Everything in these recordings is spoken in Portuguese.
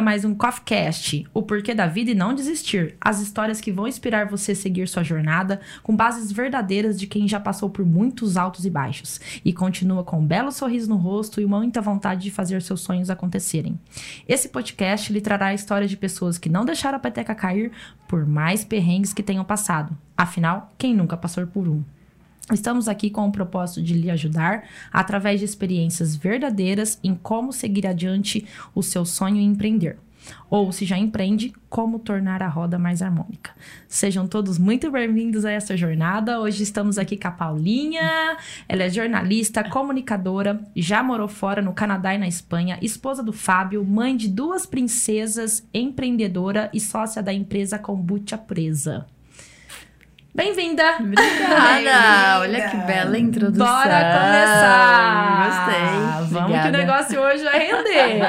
a mais um CoffeeCast, o porquê da vida e não desistir. As histórias que vão inspirar você a seguir sua jornada com bases verdadeiras de quem já passou por muitos altos e baixos e continua com um belo sorriso no rosto e muita vontade de fazer seus sonhos acontecerem. Esse podcast lhe trará a história de pessoas que não deixaram a peteca cair por mais perrengues que tenham passado. Afinal, quem nunca passou por um? Estamos aqui com o propósito de lhe ajudar através de experiências verdadeiras em como seguir adiante o seu sonho em empreender. Ou, se já empreende, como tornar a roda mais harmônica. Sejam todos muito bem-vindos a essa jornada. Hoje estamos aqui com a Paulinha. Ela é jornalista, comunicadora, já morou fora no Canadá e na Espanha, esposa do Fábio, mãe de duas princesas, empreendedora e sócia da empresa Kombucha Presa. Bem-vinda! Obrigada! Olha que bela introdução. Bora começar! Gostei. Vamos que o negócio hoje vai render.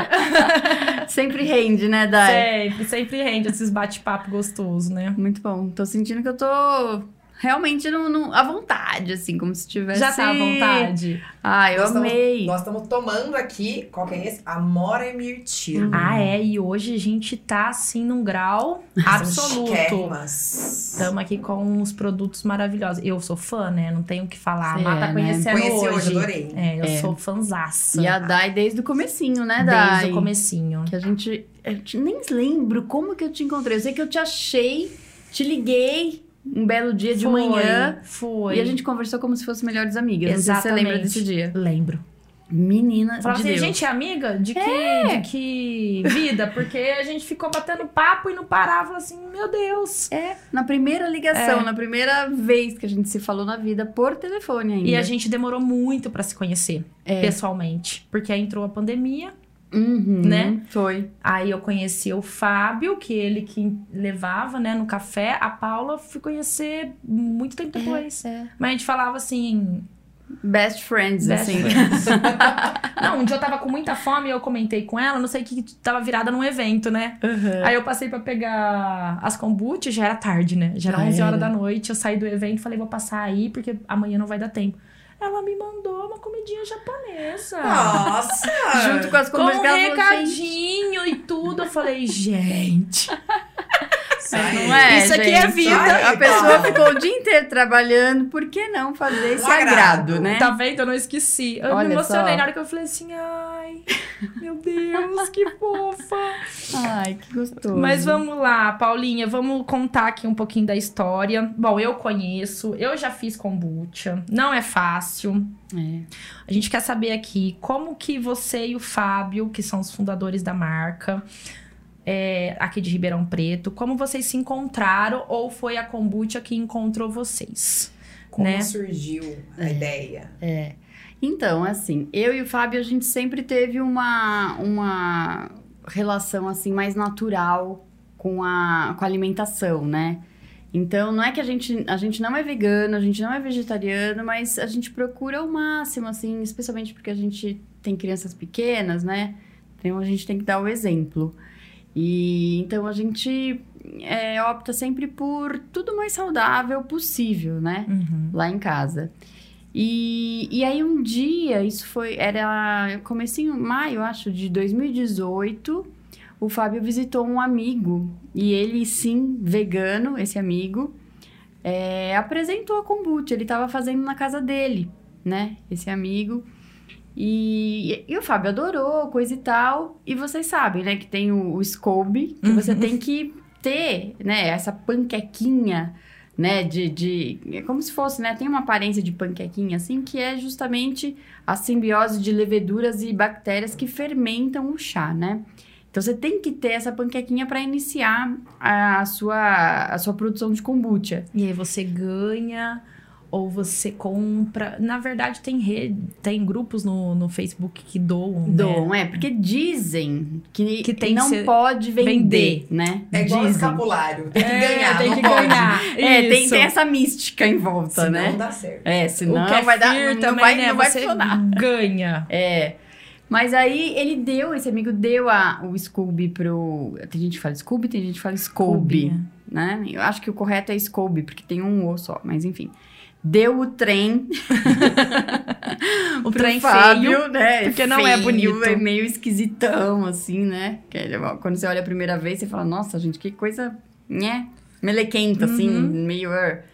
sempre rende, né, Dai? Sempre, sempre rende esses bate-papo gostoso, né? Muito bom. Tô sentindo que eu tô realmente no, no, à vontade, assim, como se tivesse. Já tá à vontade? Ah, eu nós amei. Estamos, nós estamos tomando aqui, qual que é esse? Amora e Mirtilo. Ah, é, e hoje a gente tá assim num grau absoluto. Estamos aqui com uns produtos maravilhosos. Eu sou fã, né? Não tenho o que falar. Você a Mata é, né? conhecendo Conheci hoje. hoje, adorei. É, eu É. sou fanzaça. E a Dai desde o comecinho, né, Dai? Desde o comecinho. Que a gente. Eu te- nem lembro como que eu te encontrei. Eu sei que eu te achei, te liguei um belo dia de Foi, manhã. Foi. E a gente conversou como se fossem melhores amigas. Sei se você Exatamente. lembra desse dia. Lembro. Menina Falava de assim, Deus. gente, é amiga? De que, de que vida? Porque a gente ficou batendo papo e não parava. Assim, meu Deus. É, na primeira ligação, É. na primeira vez que a gente se falou na vida por telefone ainda. E a gente demorou muito pra se conhecer, É. pessoalmente. Porque aí entrou a pandemia. Uhum, né? Foi. Aí eu conheci o Fábio, que ele que levava, né, no café. A Paula fui conhecer muito tempo depois. É. Mas a gente falava assim. Best friends, best assim. friends. não, um dia eu tava com muita fome e eu comentei com ela, não sei o que, tava virada num evento, né? Uhum. Aí eu passei pra pegar as kombuchas, já era tarde, né? Já era Já 11 horas era. da noite. Eu saí do evento e falei, vou passar aí, porque amanhã não vai dar tempo. Ela me mandou uma comidinha japonesa. Nossa! Junto com as Com conversas um falou, gente, recadinho e tudo. Eu falei, gente. Não é, Isso aqui é gente? vida. Sai, A pessoa Paulo. ficou o dia inteiro trabalhando, por que não fazer esse agrado, agrado, né? Tá vendo? Eu não esqueci. Eu Olha me emocionei só. na hora que eu falei assim, ai, meu Deus, que fofa. Ai, que gostoso. Mas vamos lá, Paulinha, vamos contar aqui um pouquinho da história. Bom, eu conheço, eu já fiz kombucha, não é fácil. É. A gente quer saber aqui como que você e o Fábio, que são os fundadores da marca, é, aqui de Ribeirão Preto, como vocês se encontraram ou foi a kombucha que encontrou vocês? Como né? surgiu a ideia? Então, assim, eu e o Fábio, a gente sempre teve uma, uma relação, assim, mais natural com a, com a alimentação, né? Então, não é que a gente, a gente não é vegano, a gente não é vegetariano, mas a gente procura o máximo, assim, especialmente porque a gente tem crianças pequenas, né? Então, a gente tem que dar o exemplo. E então a gente é, opta sempre por tudo mais saudável possível, né? Uhum. lá em casa. E, e aí um dia, isso foi, era comecinho, maio, acho, de 2018, o Fábio visitou um amigo, e ele sim, vegano, esse amigo, é, apresentou a kombucha, ele estava fazendo na casa dele, né, esse amigo. E, e o Fábio adorou, coisa e tal. E vocês sabem, né, que tem o, o Scoby, que você Uhum. tem que ter, né, essa panquequinha, né, de, de... É como se fosse, né, tem uma aparência de panquequinha, assim, que é justamente a simbiose de leveduras e bactérias que fermentam o chá, né? Então, você tem que ter essa panquequinha para iniciar a sua, a sua produção de kombucha. E aí você ganha ou você compra. Na verdade, tem rede, tem grupos no, no Facebook que doam. né? Dom, é, porque dizem que, Que tem não que ser- pode vender, vender. né? É igual dizem. escapulário. Tem que É, ganhar, tem não que ganhar. É, tem, tem essa mística em volta, Senão né? não dá certo. É, senão o kefir vai dar, não, também, vai, né? não vai você funcionar. ganha. É. Mas aí ele deu, esse amigo deu a, o Scooby pro. Tem gente que fala Scooby, tem gente que fala Scooby, Scooby, né? Eu acho que o correto é Scooby, porque tem um O só, mas enfim. Deu o trem. O trem Fábio, feio, né? porque não é bonito. É meio esquisitão, assim, né? Quando você olha a primeira vez, você fala, nossa, gente, que coisa, né? Melequenta, assim, Uhum. meio... er.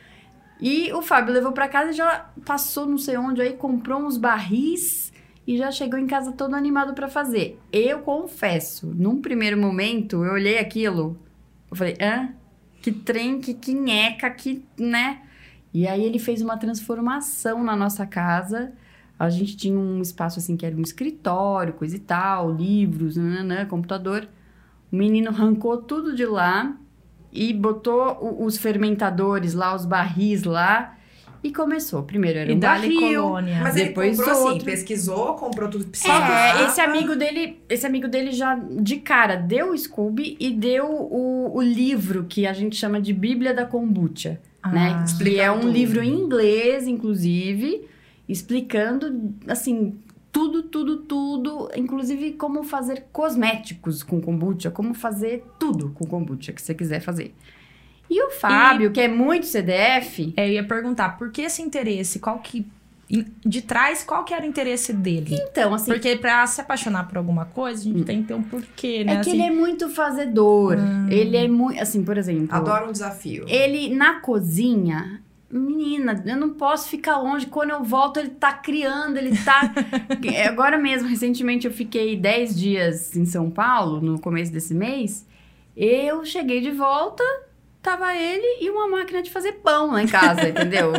E o Fábio levou pra casa e já passou não sei onde aí, comprou uns barris e já chegou em casa todo animado pra fazer. Eu confesso, num primeiro momento, eu olhei aquilo, eu falei, hã? Que trem, que quinheca, que, né? E aí ele fez uma transformação na nossa casa. A gente tinha um espaço assim que era um escritório, coisa e tal, livros, nananã, computador. O menino arrancou tudo de lá e botou o- os fermentadores lá, os barris lá e começou. Primeiro era E um barril. colônia. Mas Depois ele comprou assim, outro. pesquisou, comprou tudo que É, precisava. esse amigo dele, esse amigo dele já de cara deu o Scooby e deu o, o livro que a gente chama de Bíblia da Kombucha, né? Ah. Que é um tudo. livro em inglês, inclusive, explicando assim tudo, tudo, tudo, inclusive como fazer cosméticos com kombucha, como fazer tudo com kombucha que você quiser fazer. E o Fábio, que é muito CDF, É, eu ia perguntar, por que esse interesse? Qual que. De trás, qual que era o interesse dele? então, assim, Porque pra se apaixonar por alguma coisa, a gente tem que ter um porquê, né? é que Assim, ele é muito fazedor. Hum. Ele é muito, assim, por exemplo, Adoro um desafio. Ele na cozinha, menina, eu não posso ficar longe. Quando eu volto, ele tá criando, ele tá. É, Agora mesmo, recentemente, eu fiquei 10 dias em São Paulo, no começo desse mês. Eu cheguei de volta, tava ele e uma máquina de fazer pão lá em casa, entendeu?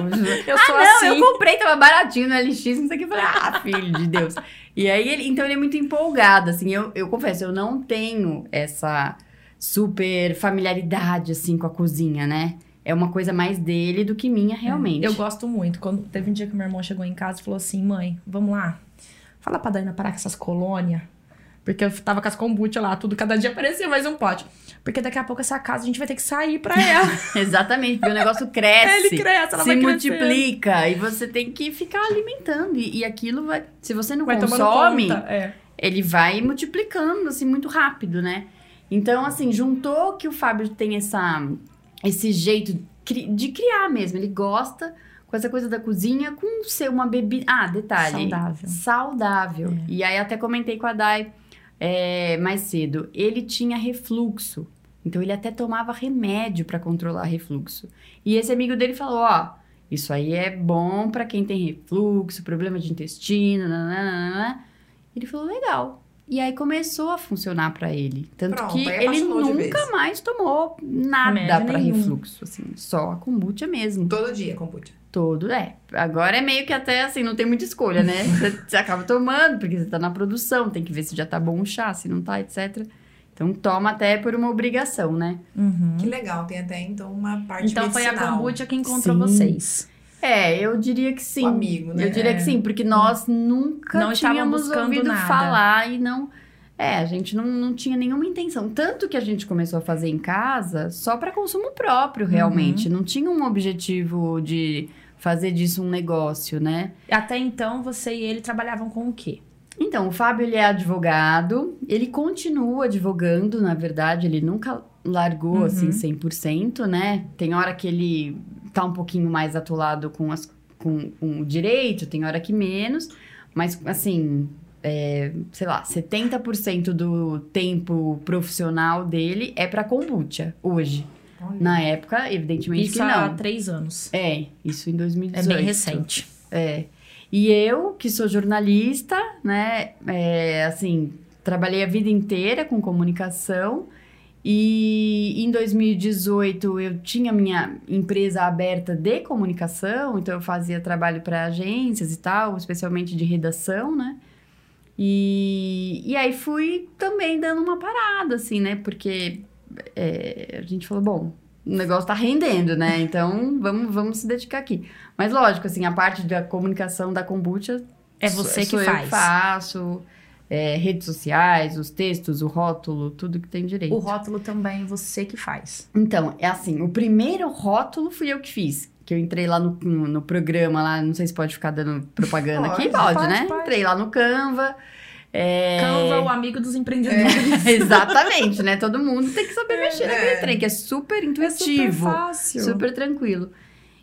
Eu ah, sou não, assim. eu comprei, tava baratinho no LX, não sei o que. Eu falei, ah, filho de Deus. E aí, ele, então ele é muito empolgado, assim. Eu, eu confesso, eu não tenho essa super familiaridade, assim, com a cozinha, né? É uma coisa mais dele do que minha, realmente. Eu gosto muito. Quando teve um dia que meu irmão chegou em casa e falou assim: mãe, vamos lá. Fala pra Dana parar com essas colônias. Porque eu tava com as kombucha lá, tudo, cada dia aparecia mais um pote. Porque daqui a pouco essa casa a gente vai ter que sair pra ela. Exatamente, porque o negócio cresce. Ele cresce, ela se vai crescendo. multiplica e você tem que ficar alimentando. E, e aquilo vai. Se você não vai consome, conta. É. ele vai multiplicando, assim, muito rápido, né? Então, assim, juntou que o Fábio tem essa, esse jeito de criar mesmo. Ele gosta com essa coisa da cozinha, com ser uma bebida... Ah, detalhe. Saudável. Saudável. É. E aí, até comentei com a Dai é, mais cedo. Ele tinha refluxo. Então, ele até tomava remédio para controlar refluxo. E esse amigo dele falou, ó... Isso aí é bom para quem tem refluxo, problema de intestino, nananana. Ele falou, legal. E aí começou a funcionar pra ele. Tanto Pronto, que ele nunca mais tomou nada nenhum. refluxo, assim. Só a kombucha mesmo. Todo dia, kombucha. Todo, é. Agora é meio que até assim, não tem muita escolha, né? Você, você acaba tomando, porque você tá na produção, tem que ver se já tá bom o chá, se não tá, etc. Então toma até por uma obrigação, né? Uhum. Que legal, tem até então uma parte Então foi a medicinal. kombucha que encontrou Sim. vocês. É, eu diria que sim. O amigo, né? Eu diria que sim, porque nós nunca Não tínhamos ouvido nada. falar e não. É, a gente não, não tinha nenhuma intenção. Tanto que a gente começou a fazer em casa só para consumo próprio, Uhum. realmente. Não tinha um objetivo de fazer disso um negócio, né? Até então, você e ele trabalhavam com o quê? Então, o Fábio, ele é advogado. Ele continua advogando, na verdade. Ele nunca largou, Uhum. assim, 100%, né? Tem hora que ele tá um pouquinho mais atolado com, as, com, com o direito, tem hora que menos. Mas, assim, é, sei lá, 70% do tempo profissional dele é pra kombucha, hoje. Olha. Na época, evidentemente Isso que há não. três anos. É, isso em É 2018. bem recente. É. E eu, que sou jornalista, né, é, assim, trabalhei a vida inteira com comunicação. E em 2018 eu tinha minha empresa aberta de comunicação, então eu fazia trabalho para agências e tal, especialmente de redação, né? E, e aí fui também dando uma parada, assim, né? Porque é, a gente falou, bom, o negócio tá rendendo, né? Então vamos, vamos se dedicar aqui. Mas lógico, assim, a parte da comunicação da kombucha É sou- você que sou eu faz. que faço. é, redes sociais, os textos, o rótulo, tudo que tem direito. O rótulo também você que faz. Então, é assim, o primeiro rótulo fui eu que fiz. Que eu entrei lá no, no, programa, lá, não sei se pode ficar dando propaganda aqui, Pode, pode, pode, né? pode. Entrei lá no Canva. é, Canva, o amigo dos empreendedores. Exatamente, né? Todo mundo tem que saber mexer É. naquele trem, que é super É intuitivo. super fácil. Super tranquilo.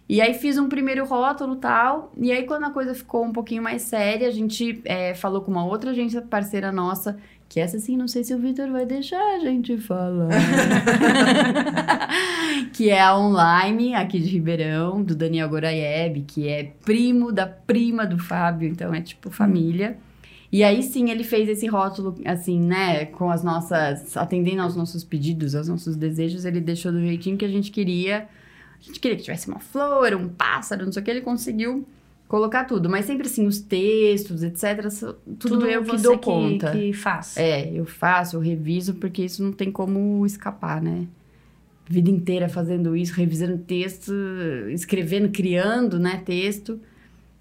E aí fiz um primeiro rótulo e tal. E aí, quando a coisa ficou um pouquinho mais séria, a gente é, falou com uma outra agência parceira nossa, que essa assim, não sei se o Vitor vai deixar a gente falar. que é a Online, aqui de Ribeirão, do Daniel Goraieb, que é primo da prima do Fábio, então é tipo família. E aí sim ele fez esse rótulo, assim, né, com as nossas. atendendo aos nossos pedidos, aos nossos desejos, ele deixou do jeitinho que a gente queria. A gente queria que tivesse uma flor, um pássaro, não sei o que, ele conseguiu colocar tudo. Mas sempre assim, os textos, etc. Tudo, tudo eu que dou que, conta. que faz. É, eu faço, eu reviso, porque isso não tem como escapar, né? Vida inteira fazendo isso, revisando texto, escrevendo, criando, né, texto.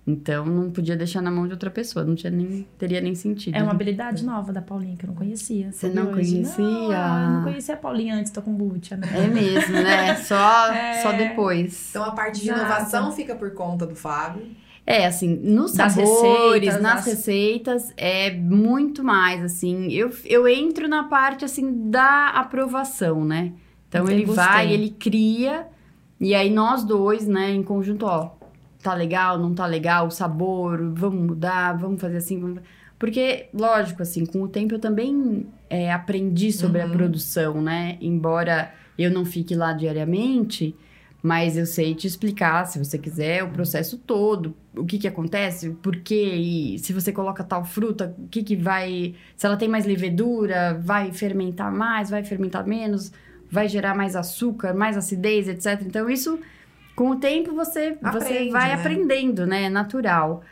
Então não podia deixar na mão de outra pessoa, não tinha nem, teria nem sentido. É uma habilidade nova da Paulinha que eu não conhecia. Você não hoje. conhecia? Não, eu não conhecia a Paulinha antes da kombucha, né? É mesmo, né? Só, é... só depois. Então a parte de inovação fica por conta do Fábio. É, assim, nos sabores, receitas, nas receitas, é muito mais, assim. Eu, eu entro na parte, assim, da aprovação, né? Então, ele gostei. vai, ele cria, e aí nós dois, né, em conjunto, ó, tá legal, não tá legal, o sabor, vamos mudar, vamos fazer assim, vamos... Porque, lógico, assim, com o tempo eu também é, aprendi sobre uhum. a produção, né? Embora eu não fique lá diariamente, mas eu sei te explicar, se você quiser, o processo todo, o que que acontece, por quê, e se você coloca tal fruta, o que que vai... Se ela tem mais levedura, vai fermentar mais, vai fermentar menos, vai gerar mais açúcar, mais acidez, etc. Então, isso, com o tempo, você, Aprende, você vai né? aprendendo, né? É natural.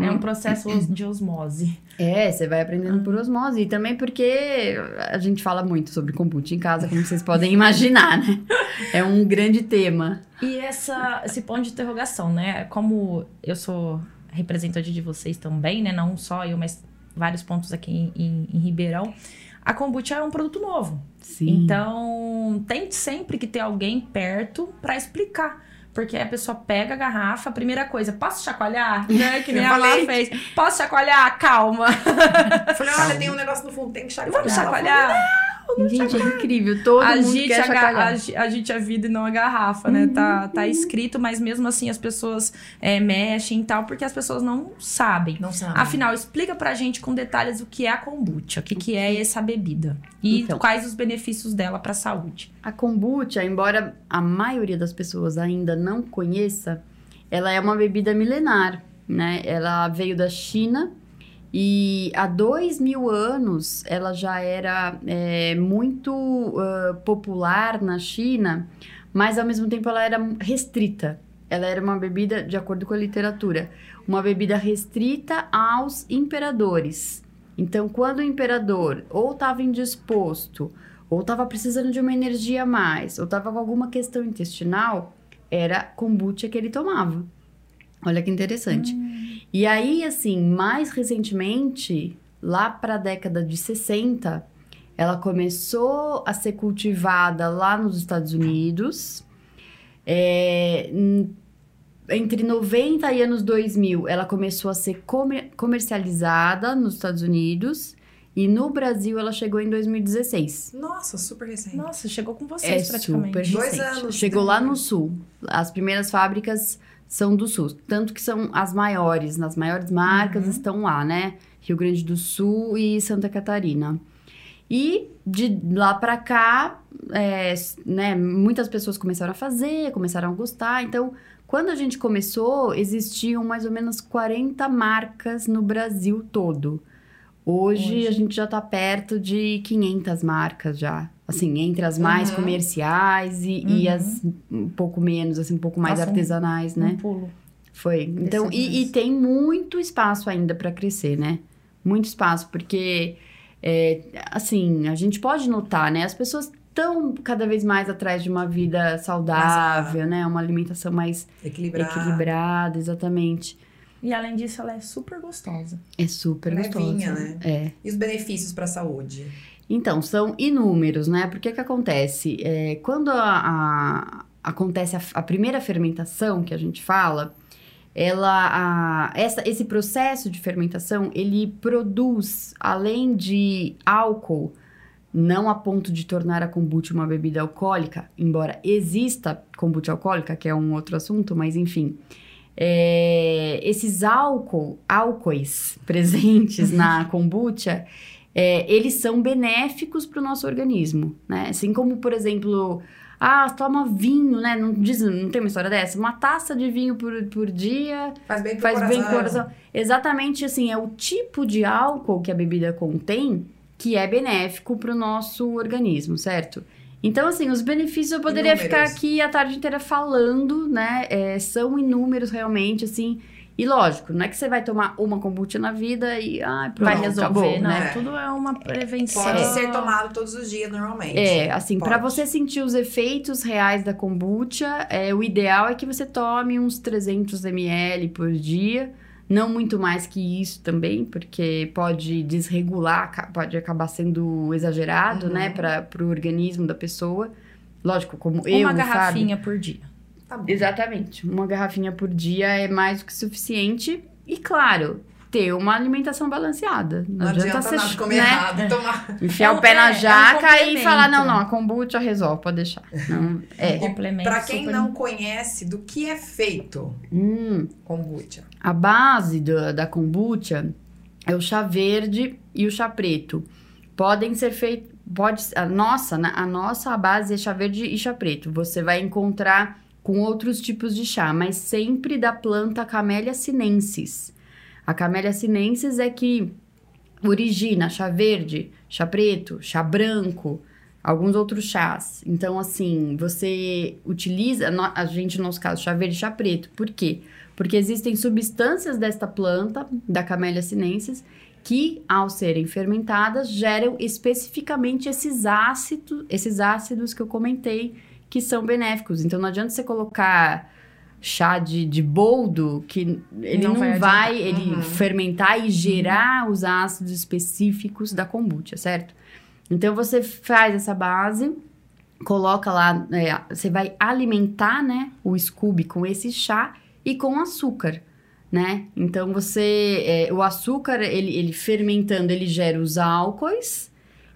É um processo de osmose. É, você vai aprendendo por osmose. E também porque a gente fala muito sobre kombucha em casa, como vocês podem imaginar, né? É um grande tema. E essa, esse ponto de interrogação, né? Como eu sou representante de vocês também, né? Não só eu, mas vários pontos aqui em, em, em Ribeirão. A kombucha é um produto novo. Sim. Então, tem sempre que ter alguém perto para explicar. Porque a pessoa pega a garrafa, a primeira coisa, posso chacoalhar? Né? Que nem a Lá fez. Posso chacoalhar? Calma. Falei, olha, tem um negócio no fundo, tem que chacoalhar. Vamos chacoalhar? Gente, é incrível. Todo a mundo gente quer. A, a gente a vida e não a garrafa, né? Uhum, tá, tá escrito, mas mesmo assim as pessoas é, mexem e tal, porque as pessoas não sabem. Não sabem. Afinal, explica pra gente com detalhes o que é a kombucha, o que, que é essa bebida e então, quais os benefícios dela pra saúde. A kombucha, embora a maioria das pessoas ainda não conheça, ela é uma bebida milenar, né? Ela veio da China e há dois mil anos ela já era é, muito uh, popular na China, mas ao mesmo tempo ela era restrita. Ela era uma bebida, de acordo com a literatura, uma bebida restrita aos imperadores. Então, quando o imperador ou estava indisposto, ou estava precisando de uma energia a mais, ou estava com alguma questão intestinal, era kombucha que ele tomava. Olha que interessante. Hum. E aí, assim, mais recentemente, lá para a década de 60, ela começou a ser cultivada lá nos Estados Unidos. É, entre 90 e anos 2000, ela começou a ser comer comercializada nos Estados Unidos. E no Brasil ela chegou em 2016. Nossa, super recente. Nossa, chegou com vocês é praticamente. Super recente. Dois anos. Chegou lá no sul. As primeiras fábricas são do Sul. Tanto que são as maiores, nas maiores marcas uhum. estão lá, né? Rio Grande do Sul e Santa Catarina. E de lá para cá, é, né, muitas pessoas começaram a fazer, começaram a gostar. Então, quando a gente começou, existiam mais ou menos 40 marcas no Brasil todo. Hoje, Hoje. a gente já está perto de 500 marcas já. Assim, entre as mais uhum. comerciais e, uhum. e, as um pouco menos, assim, um pouco mais Passa artesanais, um, né? Um pulo. Foi. Então, e, e, tem muito espaço ainda para crescer, né? Muito espaço, porque, é, assim, a gente pode notar, né? As pessoas estão cada vez mais atrás de uma vida saudável, né? Uma alimentação mais equilibrada. equilibrada, exatamente. E além disso, ela é super gostosa. É super Levinha, gostosa. né? É. E os benefícios para a saúde? Então, são inúmeros, né? Porque que acontece? É, quando a, a, acontece a, a, primeira fermentação que a gente fala, ela, essa, esse processo de fermentação, ele produz, além de álcool, não a ponto de tornar a kombucha uma bebida alcoólica, embora exista kombucha alcoólica, que é um outro assunto, mas enfim. É, esses álcool, álcoois presentes na kombucha, é, eles são benéficos para o nosso organismo, né? Assim como, por exemplo, ah, toma vinho, né? Não, diz, não tem uma história dessa? Uma taça de vinho por, por dia Faz bem pro faz coração. bem coração. Exatamente assim, é o tipo de álcool que a bebida contém que é benéfico para o nosso organismo, certo? Então, assim, os benefícios eu poderia Inúmeros. ficar aqui a tarde inteira falando, né? É, são inúmeros realmente, assim. E lógico, não é que você vai tomar uma kombucha na vida e ai, pronto, Vai resolver, acabou, não. né? Tudo é uma prevenção. Pode ser tomado todos os dias normalmente. É, assim, pra Pode. você sentir os efeitos reais da kombucha, é, o ideal é que você tome uns 300 ml por dia. Não muito mais que isso também, porque pode desregular, pode acabar sendo exagerado, Uhum. né, para o organismo da pessoa. Lógico, como eu, Uma o Fábio- garrafinha por dia. Tá bom. Exatamente. Uma garrafinha por dia é mais do que suficiente. E, claro, ter uma alimentação balanceada. Não adianta você, nada comer né, errado, tomar. Enfiar É um- o pé é- é na um jaca e complemento. falar, não, não, a kombucha resolve, pode deixar. Não, é. Complemento Pra quem super- não conhece do que é feito Hum, kombucha. a base da, da kombucha é o chá verde e o chá preto. Podem ser feitos... Pode, a nossa, né, a nossa base é chá verde e chá preto. Você vai encontrar com outros tipos de chá, mas sempre da planta Camellia sinensis. A Camellia sinensis é que origina chá verde, chá preto, chá branco, alguns outros chás. Então, assim, você utiliza, a gente, no nosso caso, chá verde e chá preto. Por quê? Porque existem substâncias desta planta, da Camellia sinensis, que, ao serem fermentadas, geram especificamente esses ácidos, esses ácidos que eu comentei, que são benéficos. Então, não adianta você colocar chá de, de boldo, que ele Não não, vai vai, ele Uhum. fermentar e gerar os ácidos específicos da kombucha, certo? Então, você faz essa base, coloca lá, é, você vai alimentar, né, o Scooby com esse chá e com açúcar, né? Então, você, é, o açúcar, ele, ele fermentando, ele gera os álcoois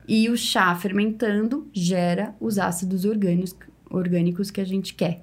e o chá fermentando gera os ácidos orgânicos, orgânicos que a gente quer,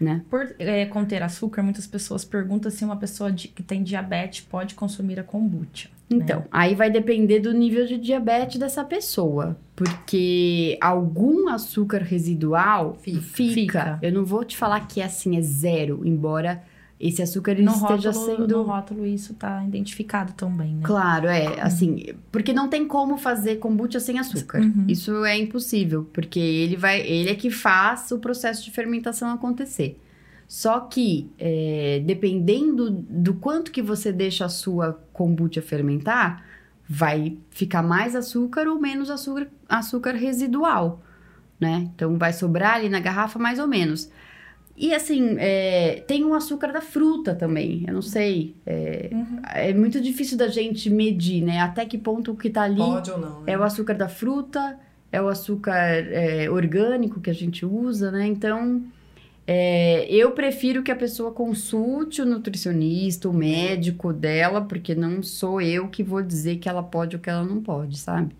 né? Por é, conter açúcar, muitas pessoas perguntam se uma pessoa di- que tem diabetes pode consumir a kombucha. Então, aí vai depender do nível de diabetes dessa pessoa. Porque algum açúcar residual Fica. fica. Fica. Eu não vou te falar que é assim, é zero, embora esse açúcar No esteja rótulo, sendo. no rótulo isso tá identificado também, né? Claro, é, assim, porque não tem como fazer kombucha sem açúcar. Uhum. Isso é impossível, porque ele vai, ele é que faz o processo de fermentação acontecer. Só que, é, dependendo do quanto que você deixa a sua kombucha fermentar, vai ficar mais açúcar ou menos açúcar, açúcar residual, né? Então, vai sobrar ali na garrafa mais ou menos. E assim, é, tem o açúcar da fruta também, eu não sei. É, Uhum. é muito difícil da gente medir, né? Até que ponto o que tá ali Pode ou não, né? é o açúcar da fruta, é o açúcar é, orgânico que a gente usa, né? Então, é, eu prefiro que a pessoa consulte o nutricionista, o médico dela, porque não sou eu que vou dizer que ela pode ou que ela não pode, sabe?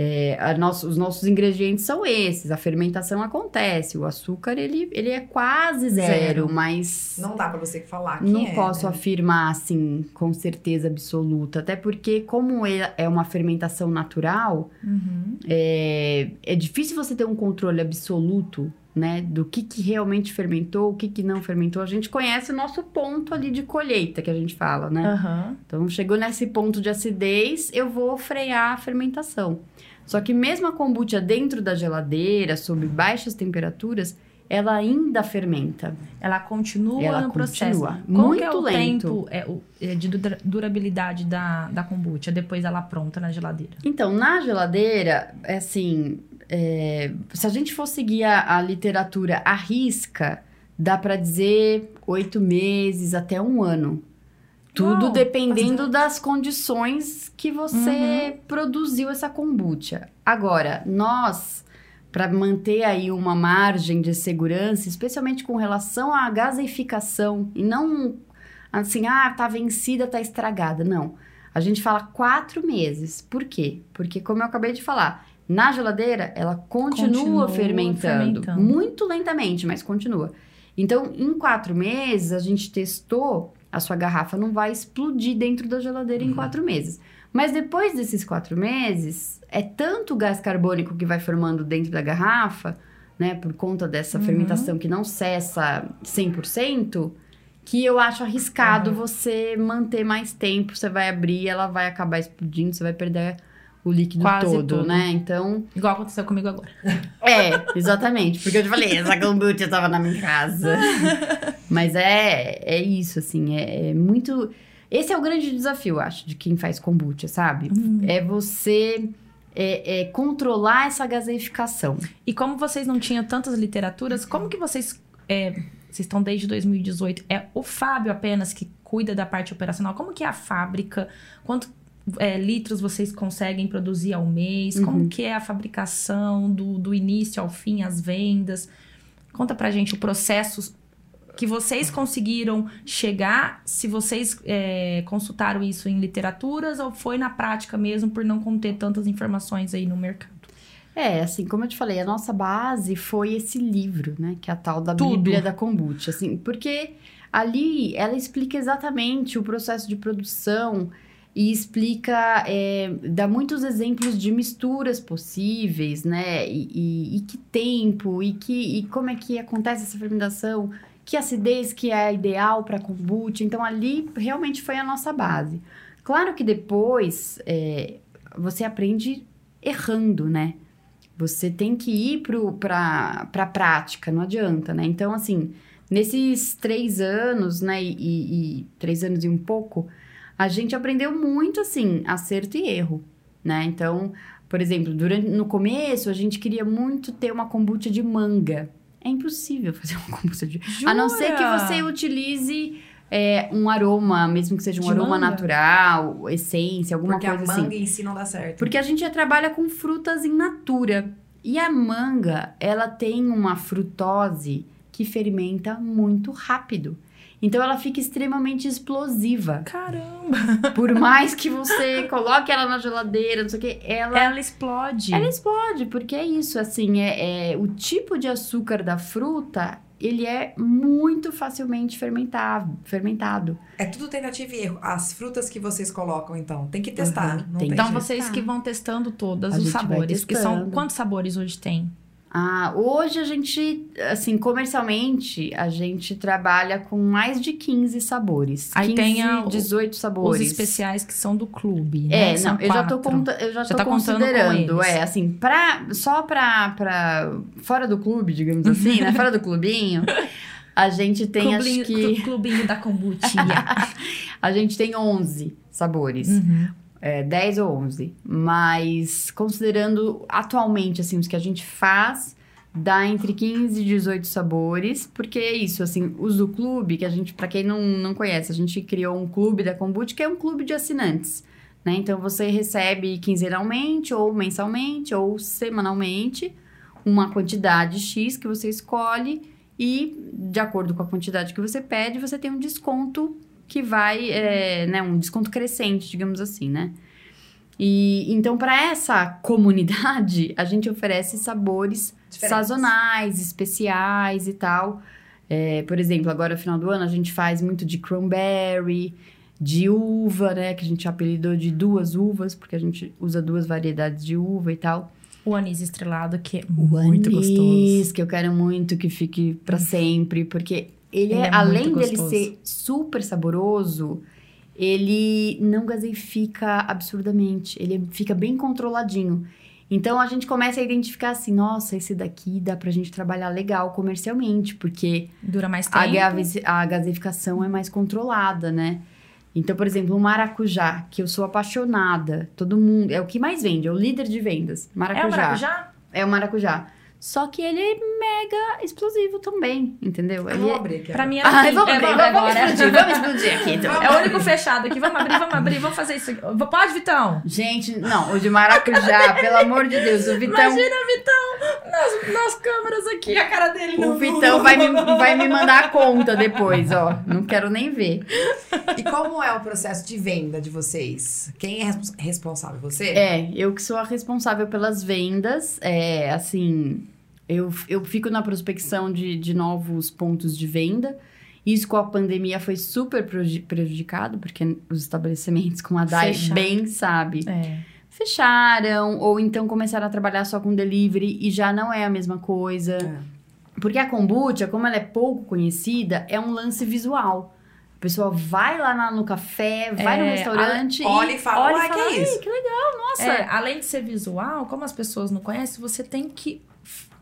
É, nosso- os nossos ingredientes são esses, a fermentação acontece, o açúcar ele, ele é quase zero, Zero. mas Não dá pra você falar que não é, posso né? afirmar assim com certeza absoluta, até porque como é é uma fermentação natural, Uhum. é, é difícil você ter um controle absoluto, né, do que, que realmente fermentou, o que, que não fermentou. A gente conhece o nosso ponto ali de colheita que a gente fala, né? Aham. Então, chegou nesse ponto de acidez, eu vou frear a fermentação. Só que mesmo a kombucha dentro da geladeira, sob baixas temperaturas, ela ainda fermenta. Ela continua Ela no processo. continua. Qual que é Muito o lento. tempo é, é de dura- durabilidade da, da kombucha depois ela pronta na geladeira? Então, na geladeira, é assim, é, se a gente for seguir a, a literatura à risca, dá pra dizer oito meses até um ano. Tudo Uau, dependendo bastante. das condições que você produziu essa kombucha. Agora, nós, para manter aí uma margem de segurança, especialmente com relação à gaseificação, e não assim, ah, tá vencida, tá estragada. Não. A gente fala quatro meses. Por quê? Porque, como eu acabei de falar, Na geladeira, ela continua, Continua fermentando, fermentando. Muito lentamente, mas continua. Então, em quatro meses, a gente testou, a sua garrafa não vai explodir dentro da geladeira em quatro meses. Mas depois desses quatro meses, é tanto gás carbônico que vai formando dentro da garrafa, né, por conta dessa Uhum. fermentação que não cessa 100%, que eu acho arriscado você manter mais tempo. Você vai abrir, ela vai acabar explodindo, você vai perder o líquido Quase todo, tudo. né? Então, Igual aconteceu comigo agora. é, exatamente. Porque eu te falei, essa kombucha tava na minha casa. Mas é, é isso, assim, é, é muito... Esse é o grande desafio, acho, de quem faz kombucha, sabe? É você é, é, controlar essa gaseificação. E como vocês não tinham tantas literaturas, como que vocês. é, vocês estão desde 2018. É o Fábio apenas que cuida da parte operacional. Como que é a fábrica? Quanto é, litros vocês conseguem produzir ao mês? Como que é a fabricação do, do início ao fim, as vendas? Conta pra gente o processo que vocês conseguiram chegar, se vocês é, consultaram isso em literaturas ou foi na prática mesmo por não conter tantas informações aí no mercado. É, assim, como eu te falei, a nossa base foi esse livro, né? Que é a tal da Tudo. Bíblia da Kombucha, assim, porque ali ela explica exatamente o processo de produção e explica, é, dá muitos exemplos de misturas possíveis, né? E, e- e que tempo, e, que, e como é que acontece essa fermentação, que acidez que é ideal para kombucha. Então, ali realmente foi a nossa base. Claro que depois é, você aprende errando, né? Você tem que ir para a prática, não adianta, né? Então, assim, nesses três anos, né, e, e- e três anos e um pouco, a gente aprendeu muito, assim, acerto e erro, né? Então, por exemplo, durante, no começo, a gente queria muito ter uma kombucha de manga. É impossível fazer uma kombucha de... A não ser que Jura? você utilize é, um aroma, mesmo que seja um De aroma manga? natural, essência, alguma Porque coisa a assim. manga em si não dá certo. Porque a gente já trabalha com frutas in natura. E a manga, ela tem uma frutose que fermenta muito rápido. Então ela fica extremamente explosiva. Caramba! Por mais que você coloque ela na geladeira, não sei o que, ela, Ela explode. ela explode, porque é isso, assim, é, é- o tipo de açúcar da fruta, ele é muito facilmente fermentado, fermentado. É tudo tentativa e erro. As frutas que vocês colocam, então, tem que testar. Uhum, Não tem tem, que Então vocês que vão testando todos A os sabores. Que são quantos sabores hoje tem? Ah, hoje a gente, assim, comercialmente, a gente trabalha com mais de 15 sabores. Aí 15, tem a- 18 Os sabores. especiais que são do clube. né? É, São não, eu já tô, conta, eu já Já tô tá considerando, é, assim, pra, só pra, pra, fora do clube, digamos assim, né, fora do clubinho, a gente tem, clubinho, acho que, clu- clubinho da kombucha. a gente tem 11 sabores. Uhum. É, 10 ou 11. Mas considerando atualmente, assim, os que a gente faz, dá entre 15 e 18 sabores. Porque é isso, assim, os do clube, que a gente, pra quem não, não conhece, a gente criou um clube da Kombucha, que é um clube de assinantes. Né? Então você recebe quinzenalmente, ou mensalmente, ou semanalmente, uma quantidade X que você escolhe. E, de acordo com a quantidade que você pede, você tem um desconto que vai, é, né, um desconto crescente, digamos assim, né? E então, para essa comunidade, a gente oferece sabores Diferentes. sazonais, especiais e tal. É, por exemplo, agora no final do ano a gente faz muito de cranberry, de uva, né? Que a gente apelidou de duas uvas, porque a gente usa duas variedades de uva e tal. O anis estrelado, que é O muito anis, gostoso. que eu quero muito que fique pra sempre, porque ele, Ele é, é além dele ser super saboroso, ele não gaseifica absurdamente, ele fica bem controladinho. Então a gente começa a identificar assim, nossa, esse daqui dá pra gente trabalhar legal comercialmente, porque Dura mais tempo. a, a gaseificação é mais controlada, né? Então, por exemplo, o maracujá, que eu sou apaixonada, todo mundo, é o que mais vende, é o líder de vendas, É o maracujá. maracujá? É o maracujá. Só que ele é mega explosivo também, entendeu? Ele Vamos é... abrir aqui. Pra mim é Ai, assim, vamos é, abrir, vamos vamos, agora. explodir, vamos explodir aqui. Então. É o único fechado aqui. Vamos abrir, vamos abrir, vamos fazer isso aqui. Pode, Vitão? Gente, não, o de maracujá, pelo amor de Deus, o Vitão... Imagina, Vitão, nas, nas câmeras aqui. A cara dele O no Vitão vai me, vai me mandar a conta depois, ó. Não quero nem ver. E como é o processo de venda de vocês? Quem é respons- responsável? Você? É, eu que sou a responsável pelas vendas. É, assim, eu, eu fico na prospecção de, de novos pontos de venda. Isso com a pandemia foi super preju- prejudicado, porque os estabelecimentos, como a Dai Fecharam. bem sabe, É. fecharam, ou então começaram a trabalhar só com delivery e já não é a mesma coisa. É. Porque a kombucha, como ela é pouco conhecida, é um lance visual. A pessoa vai lá no café, vai no É, restaurante olha e fala, "Uai, que é "Ai, isso?" que legal, nossa. É, além de ser visual, como as pessoas não conhecem, você tem que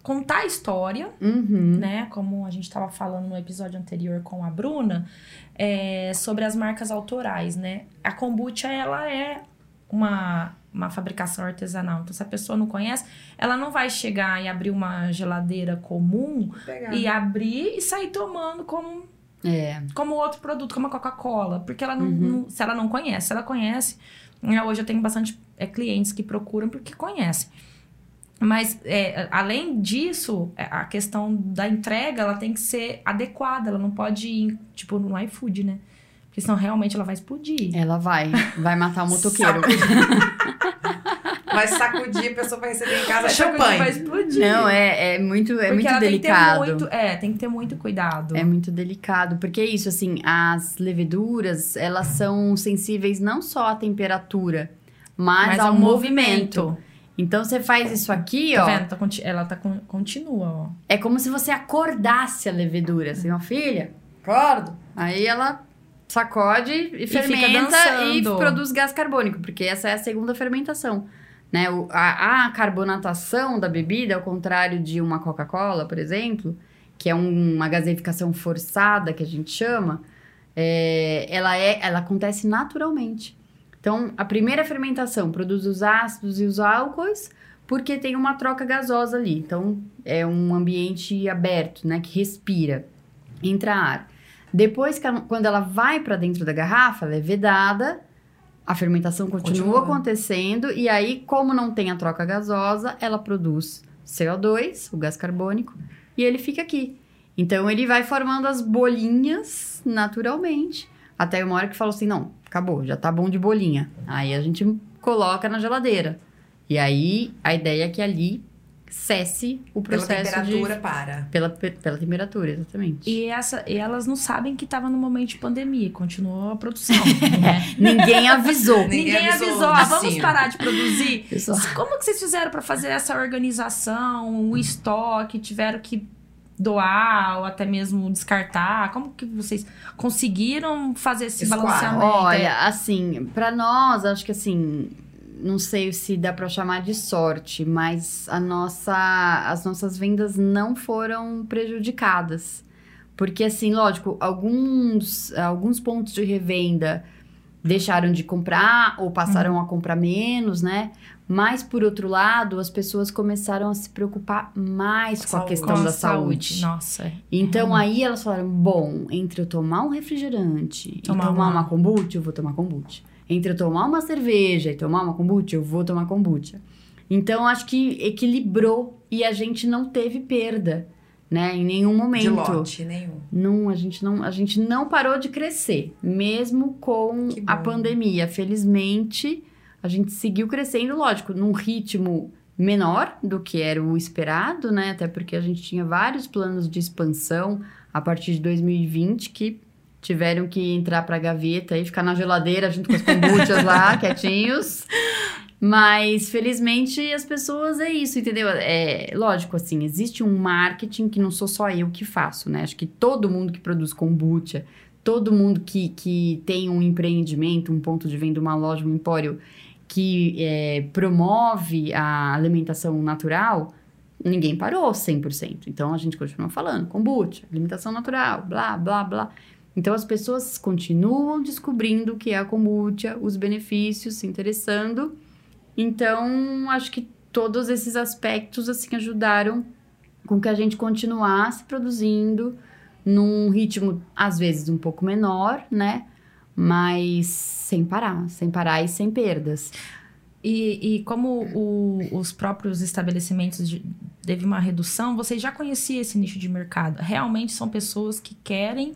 contar a história, Uhum. né? Como a gente estava falando no episódio anterior com a Bruna, é, sobre as marcas autorais, né? A kombucha, ela é uma, uma fabricação artesanal. Então, se a pessoa não conhece, ela não vai chegar e abrir uma geladeira comum pegar. e abrir e sair tomando como É. como outro produto, como a Coca-Cola, porque ela não, Uhum. não- se ela não conhece, se ela conhece, né, hoje eu tenho bastante é, clientes que procuram porque conhecem. Mas é, além disso, é, a questão da entrega, ela tem que ser adequada, ela não pode ir, tipo, no iFood, né? Porque senão realmente ela vai explodir. Ela vai, vai matar o motoqueiro. Vai sacudir, a pessoa vai receber em casa Vai champanhe. explodir. Não, é, é muito, é porque muito delicado. Tem que ter muito, é, tem que ter muito cuidado. É muito delicado, porque é isso, assim, as leveduras, elas são sensíveis não só à temperatura, mas, Mas ao ao movimento. movimento. Então, você faz isso aqui, Tá ó, vendo? Tá ela tá con- continua, ó. é como se você acordasse a levedura, assim, ó, filha, acordo. Aí ela sacode e, fica fermenta e produz gás carbônico, porque essa é a segunda fermentação. Né? O- a, a carbonatação da bebida, ao contrário de uma Coca-Cola, por exemplo, que é um- uma gaseificação forçada, que a gente chama, é, ela, é, ela acontece naturalmente. Então, a primeira fermentação produz os ácidos e os álcoois, porque tem uma troca gasosa ali. Então, é um ambiente aberto, né? Que respira, entra ar. Depois, quando ela vai para dentro da garrafa, ela é vedada, a fermentação continua, Continua. acontecendo, e aí, como não tem a troca gasosa, ela produz CO2, o gás carbônico, e ele fica aqui. Então, ele vai formando as bolinhas naturalmente, até uma hora que falou assim: não, acabou, já tá bom de bolinha. Aí a gente coloca na geladeira. E aí, a ideia é que ali cesse o Pela processo temperatura, de... para. Pela, pela temperatura, exatamente. E, essa, e elas não sabem que tava no momento de pandemia, continuou a produção. né? Ninguém avisou. Ninguém Ninguém avisou avisou, ah, vamos parar de produzir. Pessoal. Como que vocês fizeram pra fazer essa organização, o estoque? Tiveram que doar ou até mesmo descartar? Como que vocês conseguiram fazer esse Escoar. balanceamento? Olha, assim, pra nós, acho que assim, não sei se dá pra chamar de sorte, mas a nossa, as nossas vendas não foram prejudicadas. Porque, assim, lógico, alguns, alguns pontos de revenda deixaram de comprar ou passaram a comprar menos, né? Mas, por outro lado, as pessoas começaram a se preocupar mais com a Saúde. questão Com a da saúde. Nossa. é. Então Realmente. aí elas falaram: bom, entre eu tomar um refrigerante Tomar e tomar uma- uma kombucha, eu vou tomar kombucha. Entre eu tomar uma cerveja e tomar uma kombucha, eu vou tomar kombucha. Então acho que equilibrou e a gente não teve perda, né? Em nenhum De momento. lote, nenhum. Não, a gente não, a gente não parou de crescer, mesmo com a pandemia. Felizmente, a gente seguiu crescendo, lógico, num ritmo menor do que era o esperado, né? Até porque a gente tinha vários planos de expansão a partir de 2020 que tiveram que entrar pra gaveta e ficar na geladeira junto com as kombuchas lá, quietinhos. Mas, felizmente, as pessoas é isso, entendeu? É lógico, assim, existe um marketing que não sou só eu que faço, né? Acho que todo mundo que produz kombucha, todo mundo que, que tem um empreendimento, um ponto de venda, uma loja, um empório que é, promove a alimentação natural, ninguém parou 100%. Então, a gente continua falando, kombucha, alimentação natural, blá, blá, blá. Então, as pessoas continuam descobrindo o que é a kombucha, os benefícios, se interessando. Então, acho que todos esses aspectos, assim, ajudaram com que a gente continuasse produzindo num ritmo, às vezes, um pouco menor, né? Mas sem parar, sem parar e sem perdas. E, e como o- os próprios estabelecimentos de, teve uma redução, vocês já conheciam esse nicho de mercado? Realmente são pessoas que querem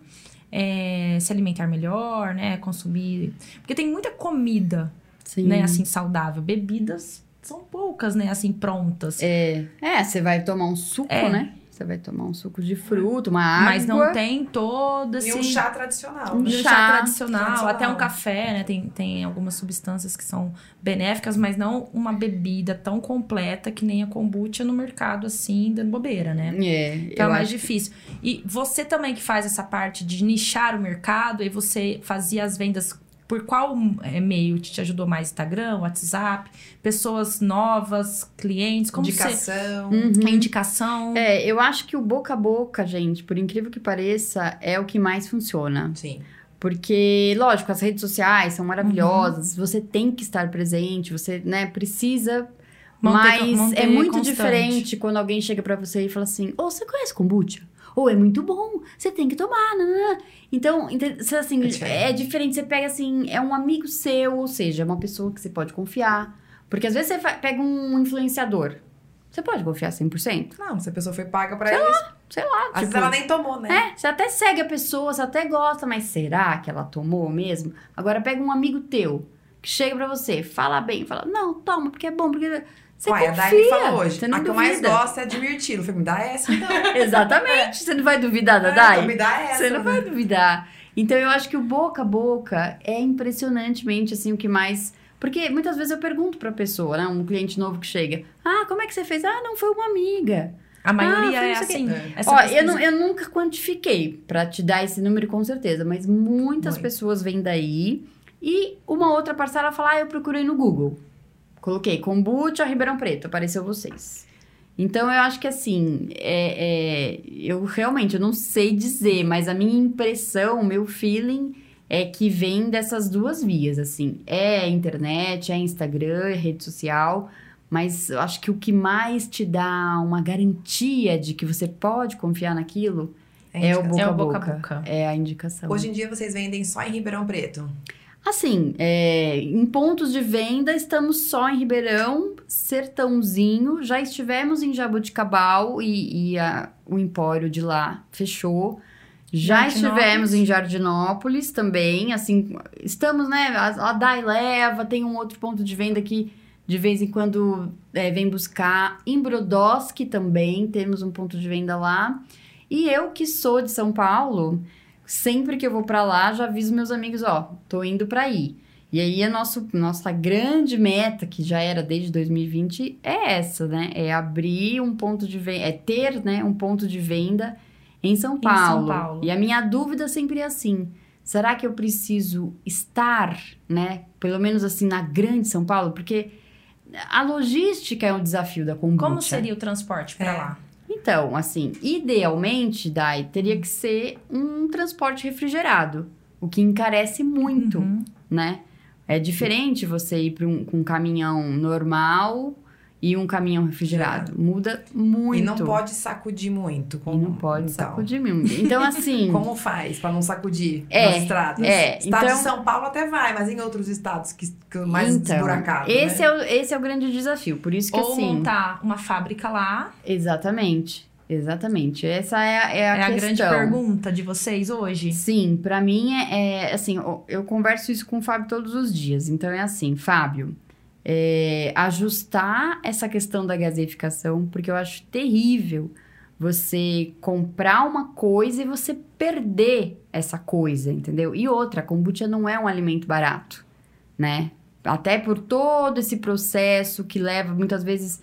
é, se alimentar melhor, né? Consumir. Porque tem muita comida, Sim. né? Assim, saudável. Bebidas são poucas, né? Assim, prontas. É, é, você vai tomar um suco, É. né? Você vai tomar um suco de fruta, uma água. Mas não tem todo esse. E um chá tradicional, Um né? E um chá chá tradicional, tradicional. até um café, né? Tem, tem algumas substâncias que são benéficas, mas não uma bebida tão completa que nem a kombucha no mercado, assim, dando bobeira, né? É, Então é mais acho difícil. E você também que faz essa parte de nichar o mercado, e você fazia as vendas por qual é, meio te ajudou mais? Instagram, WhatsApp, pessoas novas, clientes, como Indicação. Uhum. você... A indicação. É, eu acho que o boca a boca, gente, por incrível que pareça, é o que mais funciona. Sim. Porque, lógico, as redes sociais são maravilhosas, você tem que estar presente, você, né, precisa. Manter- mas manter é muito constante. diferente quando alguém chega pra você e fala assim: Ô, você conhece kombucha? Ou é muito bom, você tem que tomar, nananã." Então, assim, É é diferente. diferente. Você pega assim, é um amigo seu, ou seja, é uma pessoa que você pode confiar. Porque às vezes você pega um influenciador. Você pode confiar 100%? Não, se a pessoa foi paga pra isso. Sei lá, Às vezes tipo- ela nem tomou, né? É, você até segue a pessoa, você até gosta, mas será que ela tomou mesmo? Agora pega um amigo teu que chega pra você, fala bem, fala, não, toma, porque é bom, porque você Uai, a confia. Dai me falou hoje. Você não a que eu mais duvida. gosto é de mirtilo. Eu falei, me dá essa então. Exatamente, você não vai duvidar da É, Dai? então me dá essa. Você não vai duvidar. Então eu acho que o boca a boca é impressionantemente assim o que mais. Porque muitas vezes eu pergunto pra pessoa, né? Um cliente novo que chega: Ah, como é que você fez? Ah, não, foi uma amiga. A maioria Ah, é assim. É. essa Ó, eu, não- eu nunca quantifiquei pra te dar esse número com certeza, mas muitas Muito. pessoas vêm daí. E uma outra parcela fala: Ah, eu procurei no Google. Coloquei kombucha Ribeirão Preto, apareceu vocês. Então eu acho que assim, é, é, eu realmente eu não sei dizer, mas a minha impressão, o meu feeling é que vem dessas duas vias, assim. É internet, é Instagram, é rede social. Mas eu acho que o que mais te dá uma garantia de que você pode confiar naquilo é, o indicação. boca É a o boca boca. a boca. É a indicação. Hoje em dia vocês vendem só em Ribeirão Preto. Assim, é, em pontos de venda, estamos só em Ribeirão, Sertãozinho, já estivemos em Jaboticabal e, e a- o empório de lá fechou. Já estivemos em Jardinópolis também, assim, estamos, né, a, a Dai leva, tem um outro ponto de venda que de vez em quando é, vem buscar. Em Brodowski também temos um ponto de venda lá. E eu que sou de São Paulo, sempre que eu vou pra lá, já aviso meus amigos, ó, tô indo pra aí. E aí a nosso, nossa grande meta, que já era desde 2020, é essa, né? É abrir um ponto de venda, é ter, né, um ponto de venda em São São Paulo. Paulo. E a minha dúvida sempre é assim: será que eu preciso estar, né? Pelo menos assim, na grande São Paulo? Porque a logística é um desafio da kombucha. Como seria o transporte pra É. lá? Então, assim, idealmente, Dai, teria que ser um transporte refrigerado, o que encarece muito, Uhum. né? É diferente você ir um, com um caminhão normal e um caminhão refrigerado. Muda muito. E não pode sacudir muito. E Como, não pode então, sacudir muito. Então, assim. Como faz pra não sacudir É, nas estradas? é, Estado então- de São Paulo até vai, mas em outros estados que, que mais então, desburacado, esse, né? é o, esse é o grande desafio. Por isso que, Ou assim. montar uma fábrica lá. Exatamente. Exatamente. Essa é, a- é a é a grande pergunta de vocês hoje. Sim, pra mim é, é, assim, eu, eu converso isso com o Fábio todos os dias. Então é assim, Fábio, é, ajustar essa questão da gaseificação, porque eu acho terrível você comprar uma coisa e você perder essa coisa, entendeu? E outra, a kombucha não é um alimento barato, né? Até por todo esse processo que leva muitas vezes.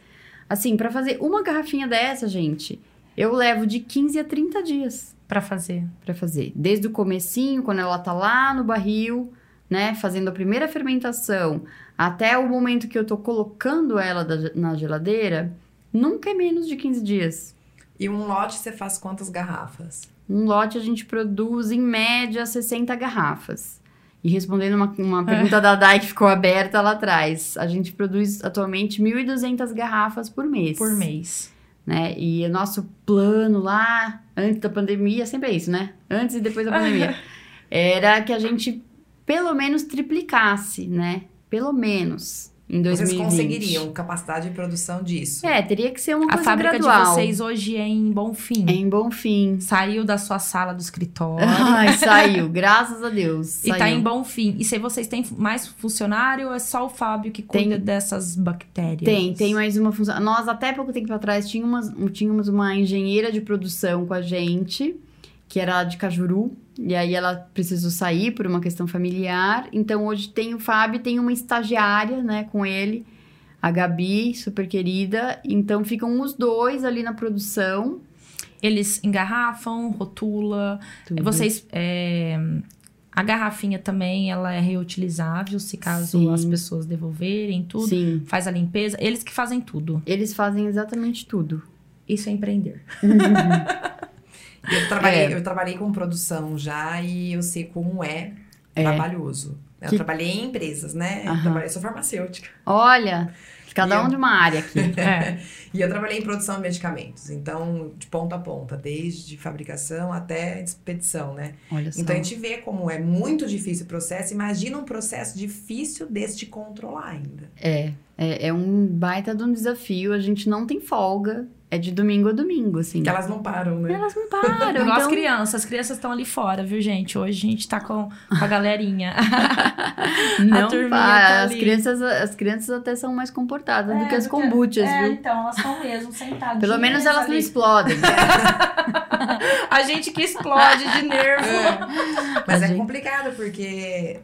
Assim, pra fazer uma garrafinha dessa, gente, eu levo de 15 a 30 dias Pra fazer. para fazer. Desde o comecinho, quando ela tá lá no barril, né, fazendo a primeira fermentação, até o momento que eu tô colocando ela da- na geladeira, nunca é menos de 15 dias. E um lote você faz quantas garrafas? Um lote a gente produz em média 60 garrafas. E respondendo uma, uma pergunta da Dai que ficou aberta lá atrás, a gente produz atualmente 1.200 garrafas por mês. Por mês. né? E o nosso plano lá, antes da pandemia, sempre é isso, né? Antes e depois da pandemia, era que a gente pelo menos triplicasse, né? Pelo menos em 2020. Vocês conseguiriam capacidade de produção disso? É, teria que ser uma A coisa fábrica gradual. de vocês hoje é em Bonfim. É em Bonfim. Saiu da sua sala do escritório. Ai, saiu, graças a Deus. E tá em Bonfim. E se vocês têm mais funcionário ou é só o Fábio que cuida Tem- dessas bactérias? Tem, tem mais uma função. Nós, até pouco tempo atrás, tínhamos, tínhamos uma engenheira de produção com a gente, que era de Cajuru. E aí ela precisou sair por uma questão familiar. Então hoje tem o Fábio, tem uma estagiária, né, com ele, a Gabi, super querida. Então ficam os dois ali na produção. Eles engarrafam, rotula. Tudo. Vocês. é, A garrafinha também, ela é reutilizável, se caso Sim. as pessoas devolverem tudo. Sim. Faz a limpeza. Eles que fazem tudo. Eles fazem exatamente tudo. Isso é empreender. Eu trabalhei, É. eu trabalhei com produção já e eu sei como é, É. trabalhoso. Eu Que- trabalhei em empresas, né? Eu Aham. trabalhei, sou farmacêutica. Olha, cada E um eu- de uma área aqui. É. E eu trabalhei em produção de medicamentos. Então, de ponta a ponta, desde fabricação até expedição, né? Olha só. Então a gente vê como é muito difícil o processo. Imagina um processo difícil desse de controlar ainda. É, é, é um baita de um desafio. A gente não tem folga. É de domingo a domingo, assim. Que elas não param, né? Elas não param. Igual as então... crianças. As crianças estão ali fora, viu, gente? Hoje a gente tá com, com a galerinha. Não turminha para. tá As ali. crianças, as crianças até são mais comportadas do É, que as do que- kombuchas, é, viu? então, elas estão mesmo sentadas. Pelo menos elas não explodem. A gente que explode de nervo. Mas A é gente- complicado, porque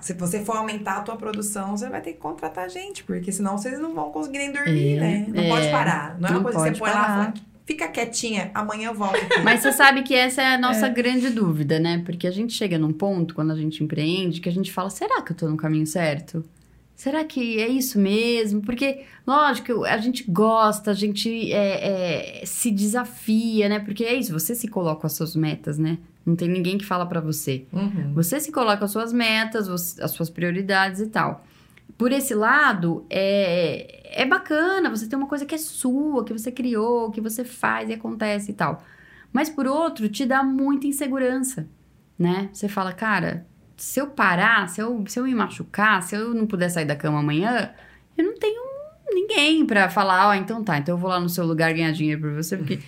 se você for aumentar a tua produção, você vai ter que contratar gente, porque senão vocês não vão conseguir nem dormir, É, né? Não é. pode parar. Não é uma coisa que você põe lá e parar. fala, fica quietinha, amanhã eu volto. Mas você sabe que essa é a nossa grande dúvida, né? Porque a gente chega num ponto, quando a gente empreende, que a gente fala: será que eu tô no caminho certo? Será que é isso mesmo? Porque, lógico, a gente gosta, a gente é, é, se desafia, né? Porque é isso, você se coloca as suas metas, né? Não tem ninguém que fala pra você. Uhum. Você se coloca as suas metas, as suas prioridades e tal. Por esse lado, é, é bacana você ter uma coisa que é sua, que você criou, que você faz e acontece e tal. Mas por outro, te dá muita insegurança, né? Você fala, cara, se eu parar, se eu, se eu me machucar, se eu não puder sair da cama amanhã, eu não tenho ninguém pra falar, ó, então tá, então eu vou lá no seu lugar ganhar dinheiro por você, porque.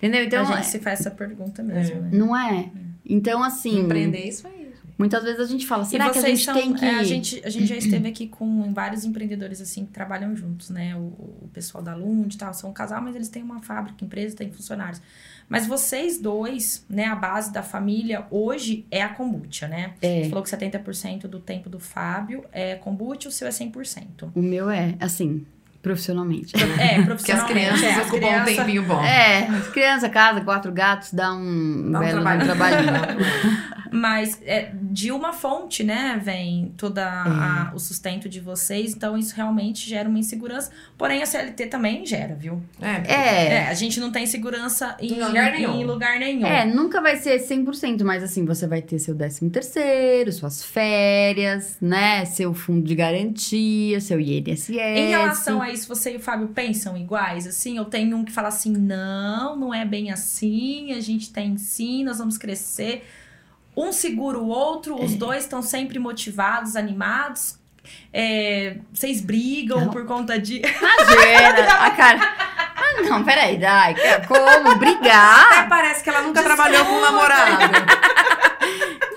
Entendeu? Então, a é- gente se faz essa pergunta mesmo, né? não é? Então, assim. Empreender isso aí. Muitas vezes a gente fala, será e que a vocês gente são, tem que. é, a, gente, a gente já esteve aqui com vários empreendedores assim que trabalham juntos, né? O, o pessoal da Lund e tal, são um casal, mas eles têm uma fábrica, empresa, têm funcionários. Mas vocês dois, né, a base da família hoje é a kombucha, né? É. Você falou que 70% do tempo do Fábio é kombucha, o seu é 100%. O meu é, assim, profissionalmente. É, Porque as profissionalmente. crianças é, as ocupam um crianças- tempinho bom. É, criança, casa, quatro gatos, dá um Dá um belo trabalho. trabalhinho. Mas é, de uma fonte, né, vem toda a- o sustento de vocês, então isso realmente gera uma insegurança. Porém, a CLT também gera, viu? É. É, É, a gente não tem segurança em, Em lugar nenhum. em lugar nenhum. é, nunca vai ser 100%, mas assim, você vai ter seu 13 terceiro, suas férias, né, seu fundo de garantia, seu INSS. Em relação a isso, você e o Fábio pensam iguais? Assim, eu tenho um que fala assim: não, não é bem assim, a gente tem sim, nós vamos crescer. Um segura o outro, É. os dois estão sempre motivados, animados. É, vocês brigam Não. por conta de. Imagina, a cara... Ah, não, peraí, Dai, como? Até Brigar? parece que ela nunca trabalhou com um namorado.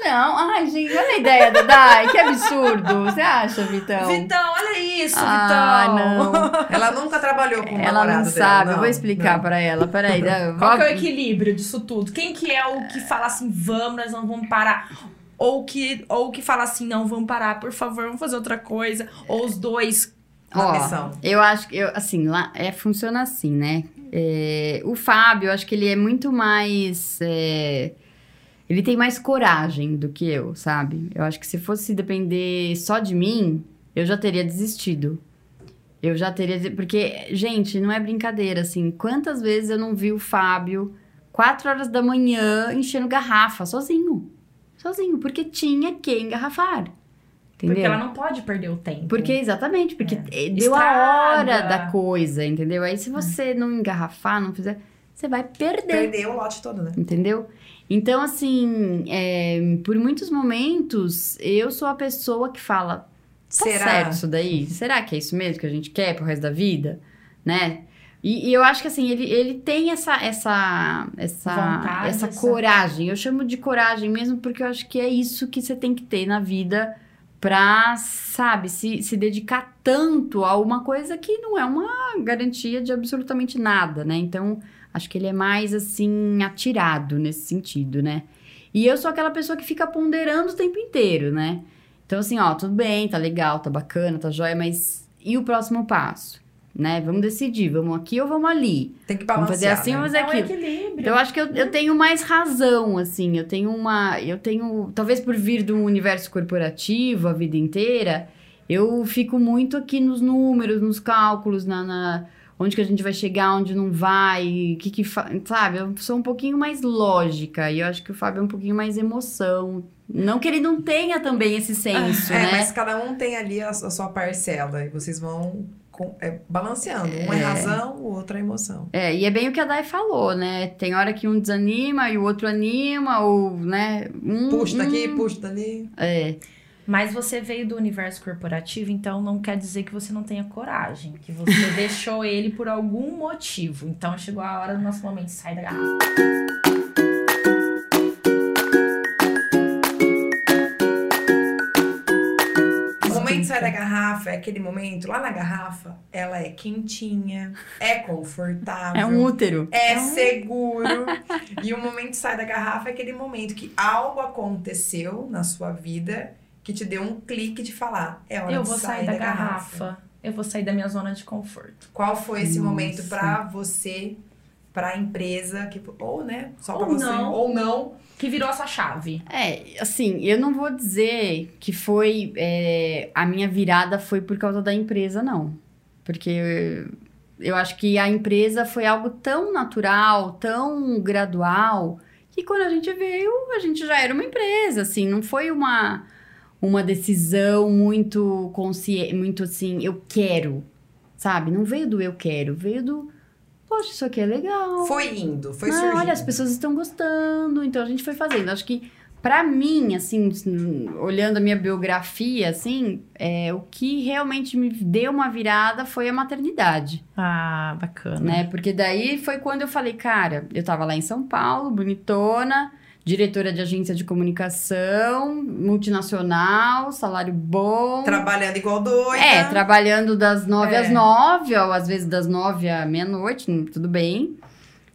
Não, ai, gente, olha a ideia da Dai, que absurdo. Você acha, Vitão? Vitão, olha isso, Ah, Vitão! não. Ela nunca trabalhou com um Ela não dela, sabe, eu não, vou explicar pra ela. Peraí, Qual que é o equilíbrio disso tudo? Quem que é o que fala assim, vamos, nós não vamos parar? Ou que, ou que fala assim, não, vamos parar, por favor, vamos fazer outra coisa. Ou os dois. Ó, eu acho que, eu, assim, lá é, funciona assim, né? É, o Fábio, eu acho que ele é muito mais. é, ele tem mais coragem do que eu, sabe? Eu acho que se fosse depender só de mim, eu já teria desistido. Eu já teria. Porque, gente, não é brincadeira, assim. Quantas vezes eu não vi o Fábio, quatro horas da manhã, enchendo garrafa, sozinho. Sozinho, porque tinha que engarrafar. Entendeu? Porque ela não pode perder o tempo. Porque, exatamente, porque É. eh, deu a Estraga. hora da coisa, entendeu? Aí se você não engarrafar, não fizer, você vai perder. Perdeu o lote todo, né? Entendeu? Então, assim, é, por muitos momentos, eu sou a pessoa que fala: tá Será? certo isso daí? Será que é isso mesmo que a gente quer pro resto da vida? Né? E, e eu acho que, assim, ele, ele tem essa, essa, essa, Vontade, essa essa- coragem. Eu chamo de coragem mesmo porque eu acho que é isso que você tem que ter na vida pra, sabe, se, se dedicar tanto a uma coisa que não é uma garantia de absolutamente nada, né? Então, acho que ele é mais, assim, atirado nesse sentido, né? E eu sou aquela pessoa que fica ponderando o tempo inteiro, né? Então, assim, ó, tudo bem, tá legal, tá bacana, tá joia, mas e o próximo passo? Né? Vamos decidir, vamos aqui ou vamos ali? Tem que Vamos balancear. fazer assim né? ou fazer é um equilíbrio. Então, eu acho que eu, eu tenho mais razão, assim. Eu tenho uma. Eu tenho. Talvez por vir do universo corporativo a vida inteira, eu fico muito aqui nos números, nos cálculos, na. na- onde que a gente vai chegar, onde não vai, o que que. fa- Sabe? Eu sou um pouquinho mais lógica. E eu acho que o Fábio é um pouquinho mais emoção. Não que ele não tenha também esse senso, é, né? mas cada um tem ali a, a sua parcela e vocês vão com- é, balanceando. Um é, É. razão, o outro é emoção. É, e é bem o que a Dai falou, né? Tem hora que um desanima e o outro anima, ou, né? Um, Puxa daqui, um- puxa dali. É. Mas você veio do universo corporativo, então não quer dizer que você não tenha coragem. Que você deixou ele por algum motivo. Então chegou a hora do nosso momento de sair da garrafa. Garrafa é aquele momento, lá na garrafa, ela é quentinha, é confortável. É um útero. É seguro. e o momento de sair da garrafa é aquele momento que algo aconteceu na sua vida que te deu um clique de falar. É hora Eu de vou sair da garrafa. Eu vou sair da minha zona de conforto. Qual foi esse Nossa. momento pra você, pra empresa, que, ou né, só pra Ou você, não. ou não. Que virou essa chave. É, assim, eu não vou dizer que foi. é, a minha virada foi por causa da empresa, não. Porque eu, eu acho que a empresa foi algo tão natural, tão gradual, que quando a gente veio, a gente já era uma empresa, assim, não foi uma, uma decisão muito consciente, muito assim, eu quero, sabe? Não veio do eu quero, veio do. Poxa, isso aqui é legal. Foi indo, foi Não, surgindo. olha, as pessoas estão gostando, então a gente foi fazendo. Acho que, pra mim, assim, olhando a minha biografia, assim, é, o que realmente me deu uma virada foi a maternidade, Ah, bacana. né? Porque daí foi quando eu falei, cara, eu tava lá em São Paulo, bonitona, diretora de agência de comunicação, multinacional, salário bom. Trabalhando igual doida. É, trabalhando das nove É. às nove, ou às vezes das nove à meia-noite, hum, tudo bem.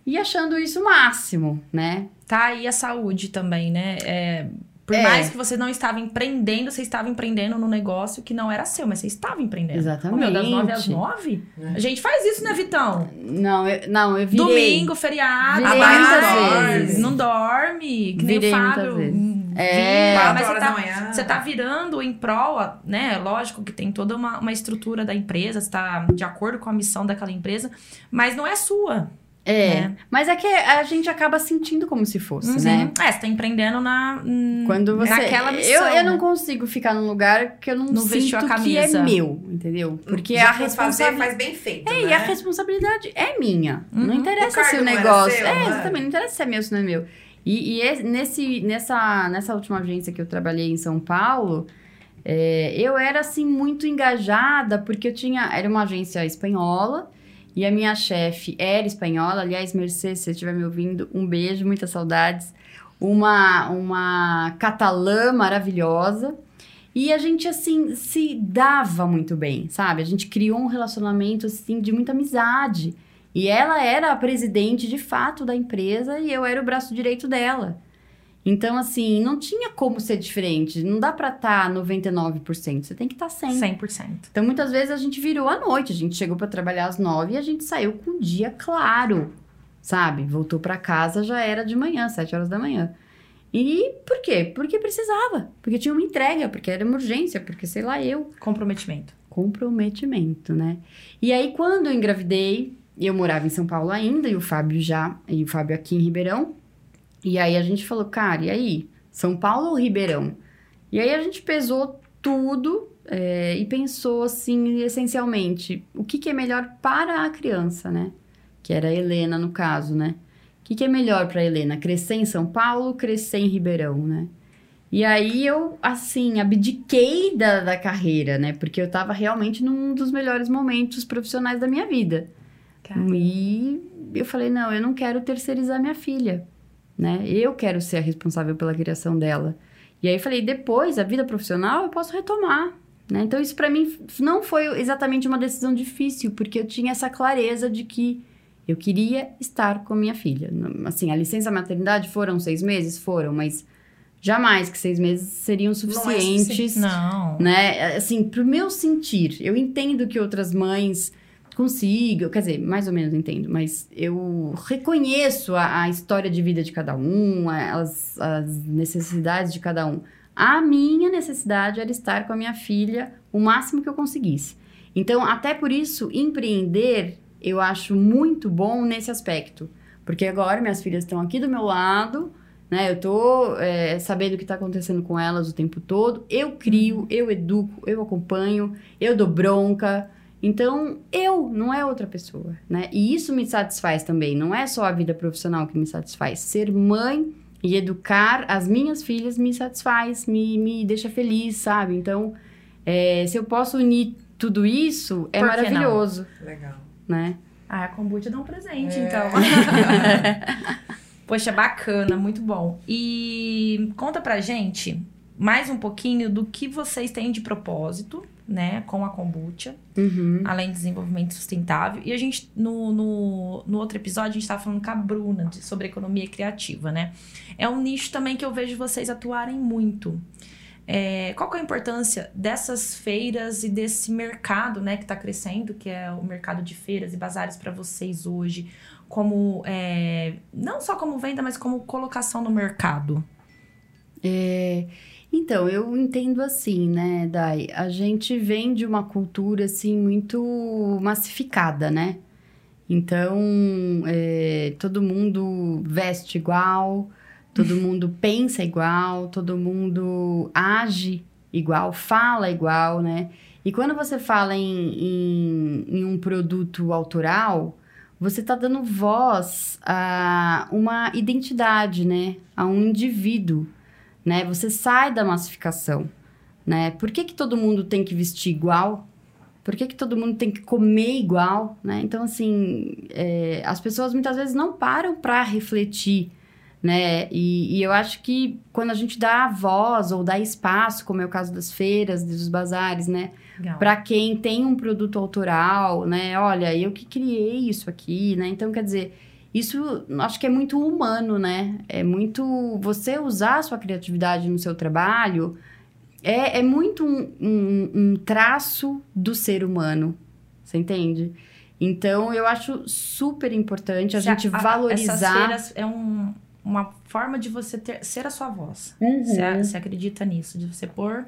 E achando isso o máximo, né? Tá aí a saúde também, né? É, por É. mais que você não estava empreendendo, você estava empreendendo num negócio que não era seu, mas você estava empreendendo. Exatamente. Ô, meu, das nove às nove? É. A gente faz isso, né, Vitão? Não, eu, não, eu virei. Domingo, feriado. Virei vezes. Não dorme. Que Virei nem o Fábio. É. Quatro mas você tá, manhã. você tá virando em prol, né? Lógico que tem toda uma, uma estrutura da empresa, você tá de acordo com a missão daquela empresa, mas não é sua. É, né? mas é que a gente acaba sentindo como se fosse, Uhum. né? É, você tá empreendendo na, hum, Quando você. naquela missão. eu, eu não né? consigo ficar num lugar que eu não, Não vestiu sinto a que é camisa. meu, entendeu? Porque Já a que fazer, responsabilidade. faz bem feito, É, né? e a responsabilidade é minha. Uhum. Não interessa O se o não negócio. seu, é, né? exatamente, não interessa se é meu ou se não é meu. E, e esse- nesse, nessa, nessa última agência que eu trabalhei em São Paulo, é, eu era assim muito engajada, porque eu tinha. Era uma agência espanhola. E a minha chefe era espanhola. Aliás, Mercedes, se você estiver me ouvindo, um beijo, muitas saudades. Uma, uma catalã maravilhosa. E a gente, assim, se dava muito bem, sabe? A gente criou um relacionamento, assim, de muita amizade. E ela era a presidente, de fato, da empresa e eu era o braço direito dela. Então, assim, não tinha como ser diferente. Não dá pra estar 99%. Você tem que estar 100%. 100%. Então, muitas vezes a gente virou à noite. A gente chegou pra trabalhar às nove e a gente saiu com o dia claro, sabe? Voltou pra casa, já era de manhã, sete horas da manhã. E por quê? Porque precisava. Porque tinha uma entrega, porque era uma urgência, porque sei lá eu. Comprometimento. Comprometimento, né? E aí, quando eu engravidei, eu morava em São Paulo ainda, e o Fábio já, e o Fábio aqui em Ribeirão. E aí a gente falou, cara, e aí? São Paulo ou Ribeirão? E aí a gente pesou tudo é, e pensou assim, essencialmente, o que, que é melhor para a criança, né? Que era a Helena, no caso, né? O que, que é melhor para a Helena? Crescer em São Paulo, crescer em Ribeirão, né? E aí eu, assim, abdiquei da, da carreira, né? Porque eu tava realmente num dos melhores momentos profissionais da minha vida. E eu falei, não, eu não quero terceirizar minha filha, né? Eu quero ser a responsável pela criação dela. E aí falei, depois, a vida profissional, eu posso retomar, né? Então isso para mim não foi exatamente uma decisão difícil, porque eu tinha essa clareza de que eu queria estar com a minha filha. Assim, a licença maternidade foram seis meses? Foram, mas jamais que seis meses seriam suficientes, Não. né? Assim, pro meu sentir, eu entendo que outras mães consigam, quer dizer, mais ou menos entendo, mas eu reconheço a, a história de vida de cada um, as, as necessidades de cada um. A minha necessidade era estar com a minha filha o máximo que eu conseguisse. Então, até por isso, empreender eu acho muito bom nesse aspecto. Porque agora minhas filhas estão aqui do meu lado, né? Eu tô é, sabendo o que tá acontecendo com elas o tempo todo. Eu crio, eu educo, eu acompanho, eu dou bronca. Então, eu, não é outra pessoa, né? E isso me satisfaz também. Não é só a vida profissional que me satisfaz. Ser mãe e educar as minhas filhas me satisfaz, me, me deixa feliz, sabe? Então, é, se eu posso unir tudo isso, é Por que não? maravilhoso, Legal. né? Ah, a kombucha dá um presente, É. então. Poxa, bacana, muito bom. E conta pra gente mais um pouquinho do que vocês têm de propósito, né, com a kombucha, Uhum. além do desenvolvimento sustentável. E a gente, no, no, no outro episódio, a gente tava falando com a Bruna de- sobre economia criativa, né? É um nicho também que eu vejo vocês atuarem muito. É, qual que é a importância dessas feiras e desse mercado, né, que está crescendo, que é o mercado de feiras e bazares para vocês hoje, como é, não só como venda, mas como colocação no mercado? É, então, eu entendo assim, né, Dai? A gente vem de uma cultura, assim, muito massificada, né? Então, é, todo mundo veste igual, todo mundo pensa igual, todo mundo age igual, fala igual, né? E quando você fala em, em, em um produto autoral, você está dando voz a uma identidade, né? A um indivíduo né? Você sai da massificação, né? Por que, que todo mundo tem que vestir igual? Por que, que todo mundo tem que comer igual, né? Então, assim, é, as pessoas muitas vezes não param para refletir, né? E, e eu acho que quando a gente dá voz ou dá espaço, como é o caso das feiras, dos bazares, né? Para quem tem um produto autoral, né? Olha, eu que criei isso aqui, né? Então, quer dizer, isso acho que é muito humano, né? É muito. Você usar a sua criatividade no seu trabalho é, é muito um, um, um traço do ser humano. Você entende? Então, eu acho super importante a Se gente Essas valorizar. feiras é um- uma forma de você ter, ser a sua voz. Uhum. Você, você acredita nisso? De você pôr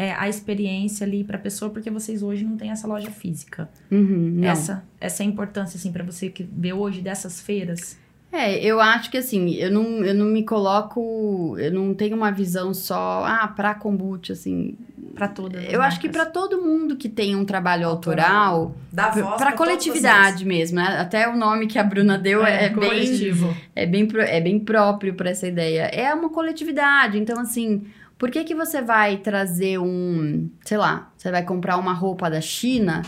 é, a experiência ali pra pessoa, porque vocês hoje não têm essa loja física. Uhum. Essa, essa é a importância, assim, pra você que vê hoje dessas feiras. É, eu acho que assim, eu não, eu não me coloco, eu não tenho uma visão só, ah, pra kombucha, assim. Pra todas. as Eu acho que marcas. pra todo mundo que tem um trabalho Autoral. Dá pra, voz pra todos coletividade mesmo, né? Até o nome que a Bruna deu é, bem, coletivo. é, bem, é bem próprio pra essa ideia. É uma coletividade, então assim, por que que você vai trazer um, sei lá, você vai comprar uma roupa da China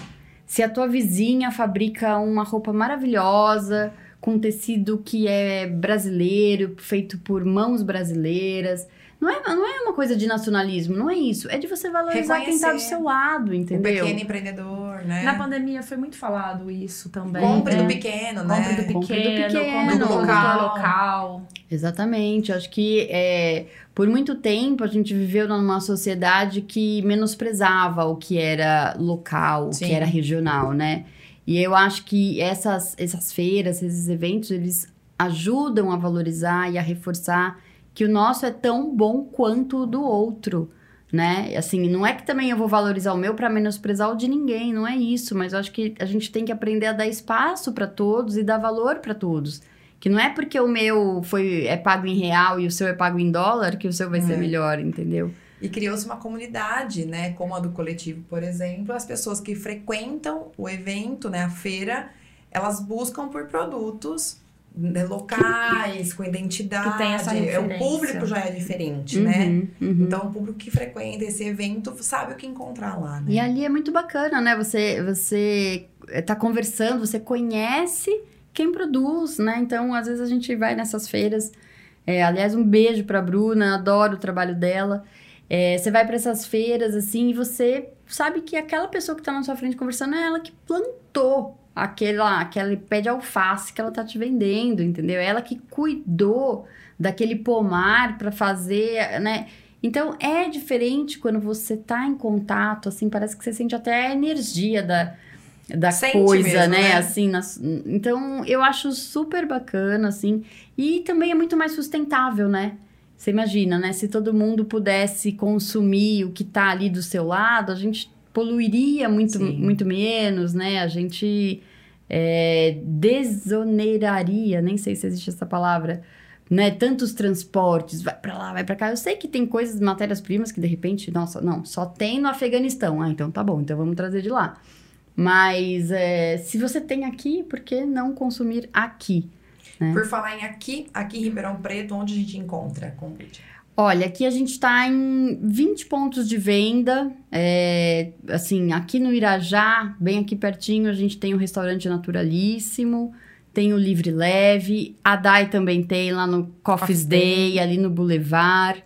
se a tua vizinha fabrica uma roupa maravilhosa, com tecido que é brasileiro, feito por mãos brasileiras. Não é, não é uma coisa de nacionalismo, não é isso. É de você valorizar quem tá do seu lado, O entendeu? pequeno empreendedor, né? Na pandemia foi muito falado isso também. Compre né? do pequeno, né? Compre do Compre do pequeno, pequeno. compre do local. local. local. Exatamente. Acho que é, por muito tempo a gente viveu numa sociedade que menosprezava o que era local, o Sim. que era regional, né? E eu acho que essas, essas feiras, esses eventos, eles ajudam a valorizar e a reforçar que o nosso é tão bom quanto o do outro, né? Assim, não é que também eu vou valorizar o meu para menosprezar o de ninguém, não é isso, mas eu acho que a gente tem que aprender a dar espaço para todos e dar valor para todos. Que não é porque o meu foi é pago em real e o seu é pago em dólar que o seu vai ser É. melhor, entendeu? E criou-se uma comunidade, né? Como a do coletivo, por exemplo. As pessoas que frequentam o evento, né? A feira, elas buscam por produtos né, locais, com identidade. Que tem essa É, o público já é diferente, né? Uhum, uhum. Então, o público que frequenta esse evento sabe o que encontrar lá, né? E ali é muito bacana, né? Você, você tá conversando, você conhece quem produz, né? Então, às vezes a gente vai nessas feiras. É, aliás, um beijo pra Bruna, adoro o trabalho dela. É, você vai para essas feiras, assim, e você sabe que aquela pessoa que tá na sua frente conversando é ela que plantou aquela, aquele pé de alface que ela tá te vendendo, entendeu? Ela que cuidou daquele pomar para fazer, né? Então é diferente quando você tá em contato, assim, parece que você sente até a energia da, da Sente coisa, mesmo, né? né? Assim, nas- então eu acho super bacana, assim, e também é muito mais sustentável, né? Você imagina, né? Se todo mundo pudesse consumir o que tá ali do seu lado, a gente poluiria muito, Sim. muito menos, né? A gente é, desoneraria, nem sei se existe essa palavra, né? Tantos transportes, vai pra lá, vai pra cá. Eu sei que tem coisas, matérias-primas que de repente, nossa, não, só tem no Afeganistão. Ah, então tá bom, então vamos trazer de lá. Mas é, se você tem aqui, por que não consumir aqui? Por falar em aqui, aqui em Ribeirão Preto, onde a gente encontra kombucha? Olha, aqui a gente tá em 20 pontos de venda. É, assim, aqui no Irajá, bem aqui pertinho, a gente tem o restaurante Naturalíssimo, tem o Livre Leve, a Dai também tem lá no Coffee's Coffee's Day, ali no Boulevard.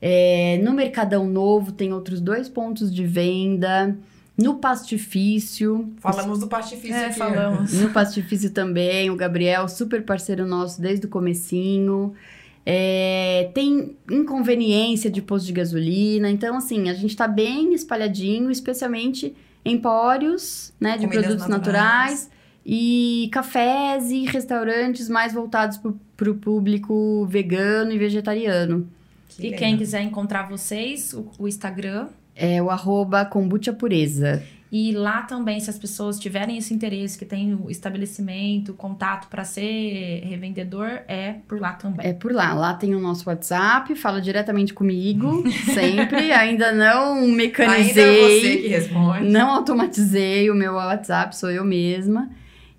É, no Mercadão Novo tem outros dois pontos de venda. No Pastifício. Falamos do pastifício É, aqui. falamos. No Pastifício também, o Gabriel, super parceiro nosso desde o comecinho. É, tem inconveniência de posto de gasolina. Então, assim, a gente tá bem espalhadinho, especialmente empórios, né, de Comidas produtos naturais. naturais. E cafés e restaurantes mais voltados para o público vegano e vegetariano. Que E legal. quem quiser encontrar vocês, o, o Instagram. É o arroba kombucha pureza. E lá também, se as pessoas tiverem esse interesse, que tem o estabelecimento, o contato para ser revendedor, é por lá também. É por lá. Lá tem o nosso WhatsApp, fala diretamente comigo, sempre. Ainda não Ainda é mecanizei. você que responde. Não automatizei o meu WhatsApp, sou eu mesma.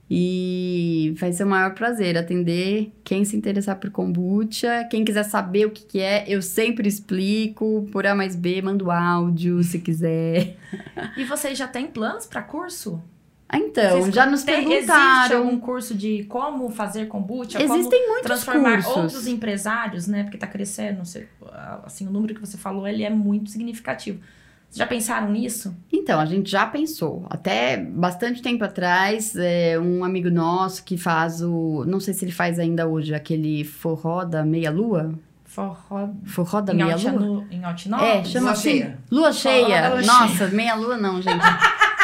E vai ser o maior prazer atender quem se interessar por kombucha. Quem quiser saber o que, que é, eu sempre explico. Por A mais B, mando áudio se quiser. E vocês já têm planos para curso? Ah, Então, Vocês já nos Existe perguntaram. algum curso de como fazer kombucha? como Existem muitos transformar cursos. outros empresários, né? Porque tá crescendo, assim, o número que você falou, ele é muito significativo. Já pensaram nisso? Então, a gente já pensou. Até bastante tempo atrás, é, um amigo nosso que faz o. Não sei se ele faz ainda hoje, aquele forró da meia-lua. Forró Forró da meia-lua? Em Altinópolis? É, chama Lua assim. cheia. Lua cheia. lua Nossa, meia-lua não, gente.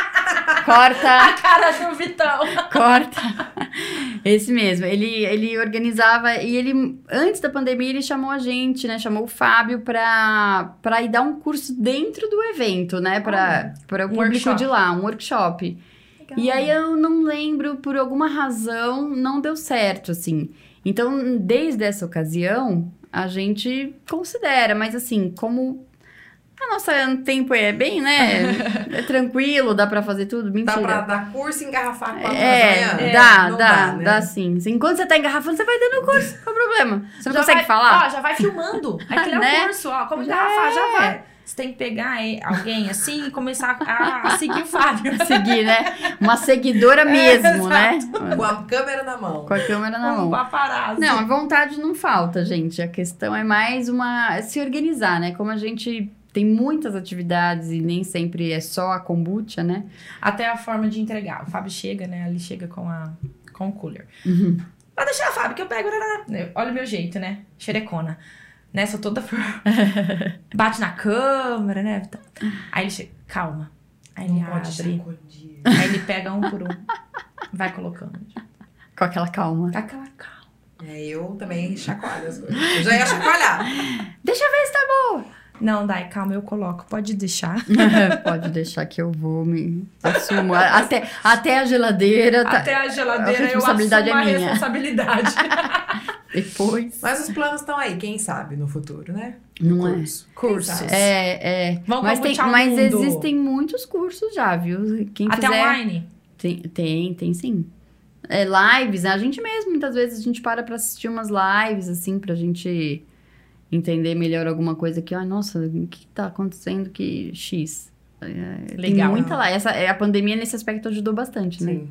Corta, A cara do Vitão! corta. Esse mesmo. Ele, ele organizava e ele, antes da pandemia, ele chamou a gente, né? Chamou o Fábio pra, pra ir dar um curso dentro do evento, né? Pra, pra o Um público workshop. de lá, um workshop. E aí eu não lembro, por alguma razão, não deu certo, assim. Então, desde essa ocasião, a gente considera, mas assim, como a nossa tempo é bem, né? é tranquilo, dá pra fazer tudo, mentira. Dá pra dar curso e engarrafar quantas É, amanhã? dá, Não dá, né? dá sim. Enquanto você tá engarrafando, você vai dando o curso. Qual o problema? Você não Já consegue vai- falar? Ó, já vai filmando. Aquele é Né? o curso, ó. Como Já engarrafar, já é. vai. Você tem que pegar alguém assim e começar a, a seguir o Fábio. Seguir, né? Uma seguidora mesmo, né? Com a câmera na mão. Com a câmera na Um mão. paparazzi. Não, a vontade não falta, gente. A questão é mais uma. é se organizar, né? Como a gente tem muitas atividades e nem sempre é só a kombucha, né? Até a forma de entregar. O Fábio chega, né? Ele chega com, a, com o cooler. Uhum. Vai deixar, Fábio, que eu pego. Olha o meu jeito, né? Xerecona. Né? Sou toda. Bate na câmera, né? Aí ele chega. Calma. Aí ele Não pode abre. Aí ele pega um por um. Vai colocando. Com aquela calma. Com aquela calma. É, eu também chacoalho as coisas. Eu já ia chacoalhar. Deixa eu ver se tá boa. Não, Dai, calma, eu coloco. Pode deixar. Pode deixar que eu vou me assumo. Até, até a geladeira tá. Até a geladeira a responsabilidade eu assumo é a minha. responsabilidade. Depois. Mas os planos estão aí, quem sabe, no futuro, né? Não é? Curso. Cursos. É, é. Vamos mas tem, mas mundo. existem muitos cursos já, viu? Quem Até quiser. online? Tem, tem, tem sim. É, lives, né? A gente mesmo, muitas vezes, a gente para pra assistir umas lives, assim, pra gente entender melhor alguma coisa que, ai, nossa, o que tá acontecendo que X. É, Legal. Tem muita lá. Essa, é, a pandemia, nesse aspecto, ajudou bastante, né? Sim,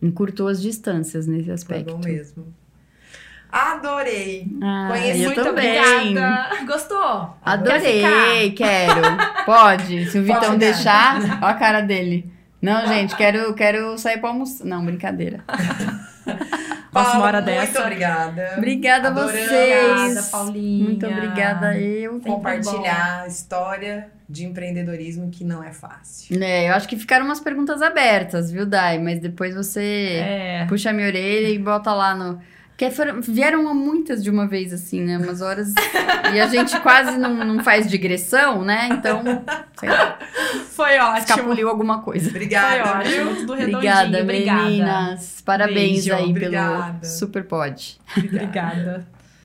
Encurtou as distâncias nesse foi aspecto. bom mesmo. Adorei. Ah, Conheço eu Muito também. obrigada. Gostou? Adorei, quero. Pode, se o Vitão Pode. deixar. Ó a cara dele. Não, gente, quero, quero sair pra almoçar. Não, brincadeira. Nossa, uma hora Muito dessa. obrigada. Obrigada a vocês. Obrigada, Paulinha. Muito obrigada eu. Compartilhar a história de empreendedorismo que não é fácil. É, eu acho que ficaram umas perguntas abertas, viu, Dai? Mas depois você É. puxa a minha orelha e bota lá no. Porque foram, vieram muitas de uma vez, assim, né? Umas horas. e a gente quase não, não faz digressão, né? Então, sei lá, Foi ótimo. escapuliu alguma coisa. Foi Obrigada. ótimo. Tudo redondinho. Obrigada, Obrigada. meninas. Parabéns Beijo, aí obrigada. pelo Super Pod. Obrigada.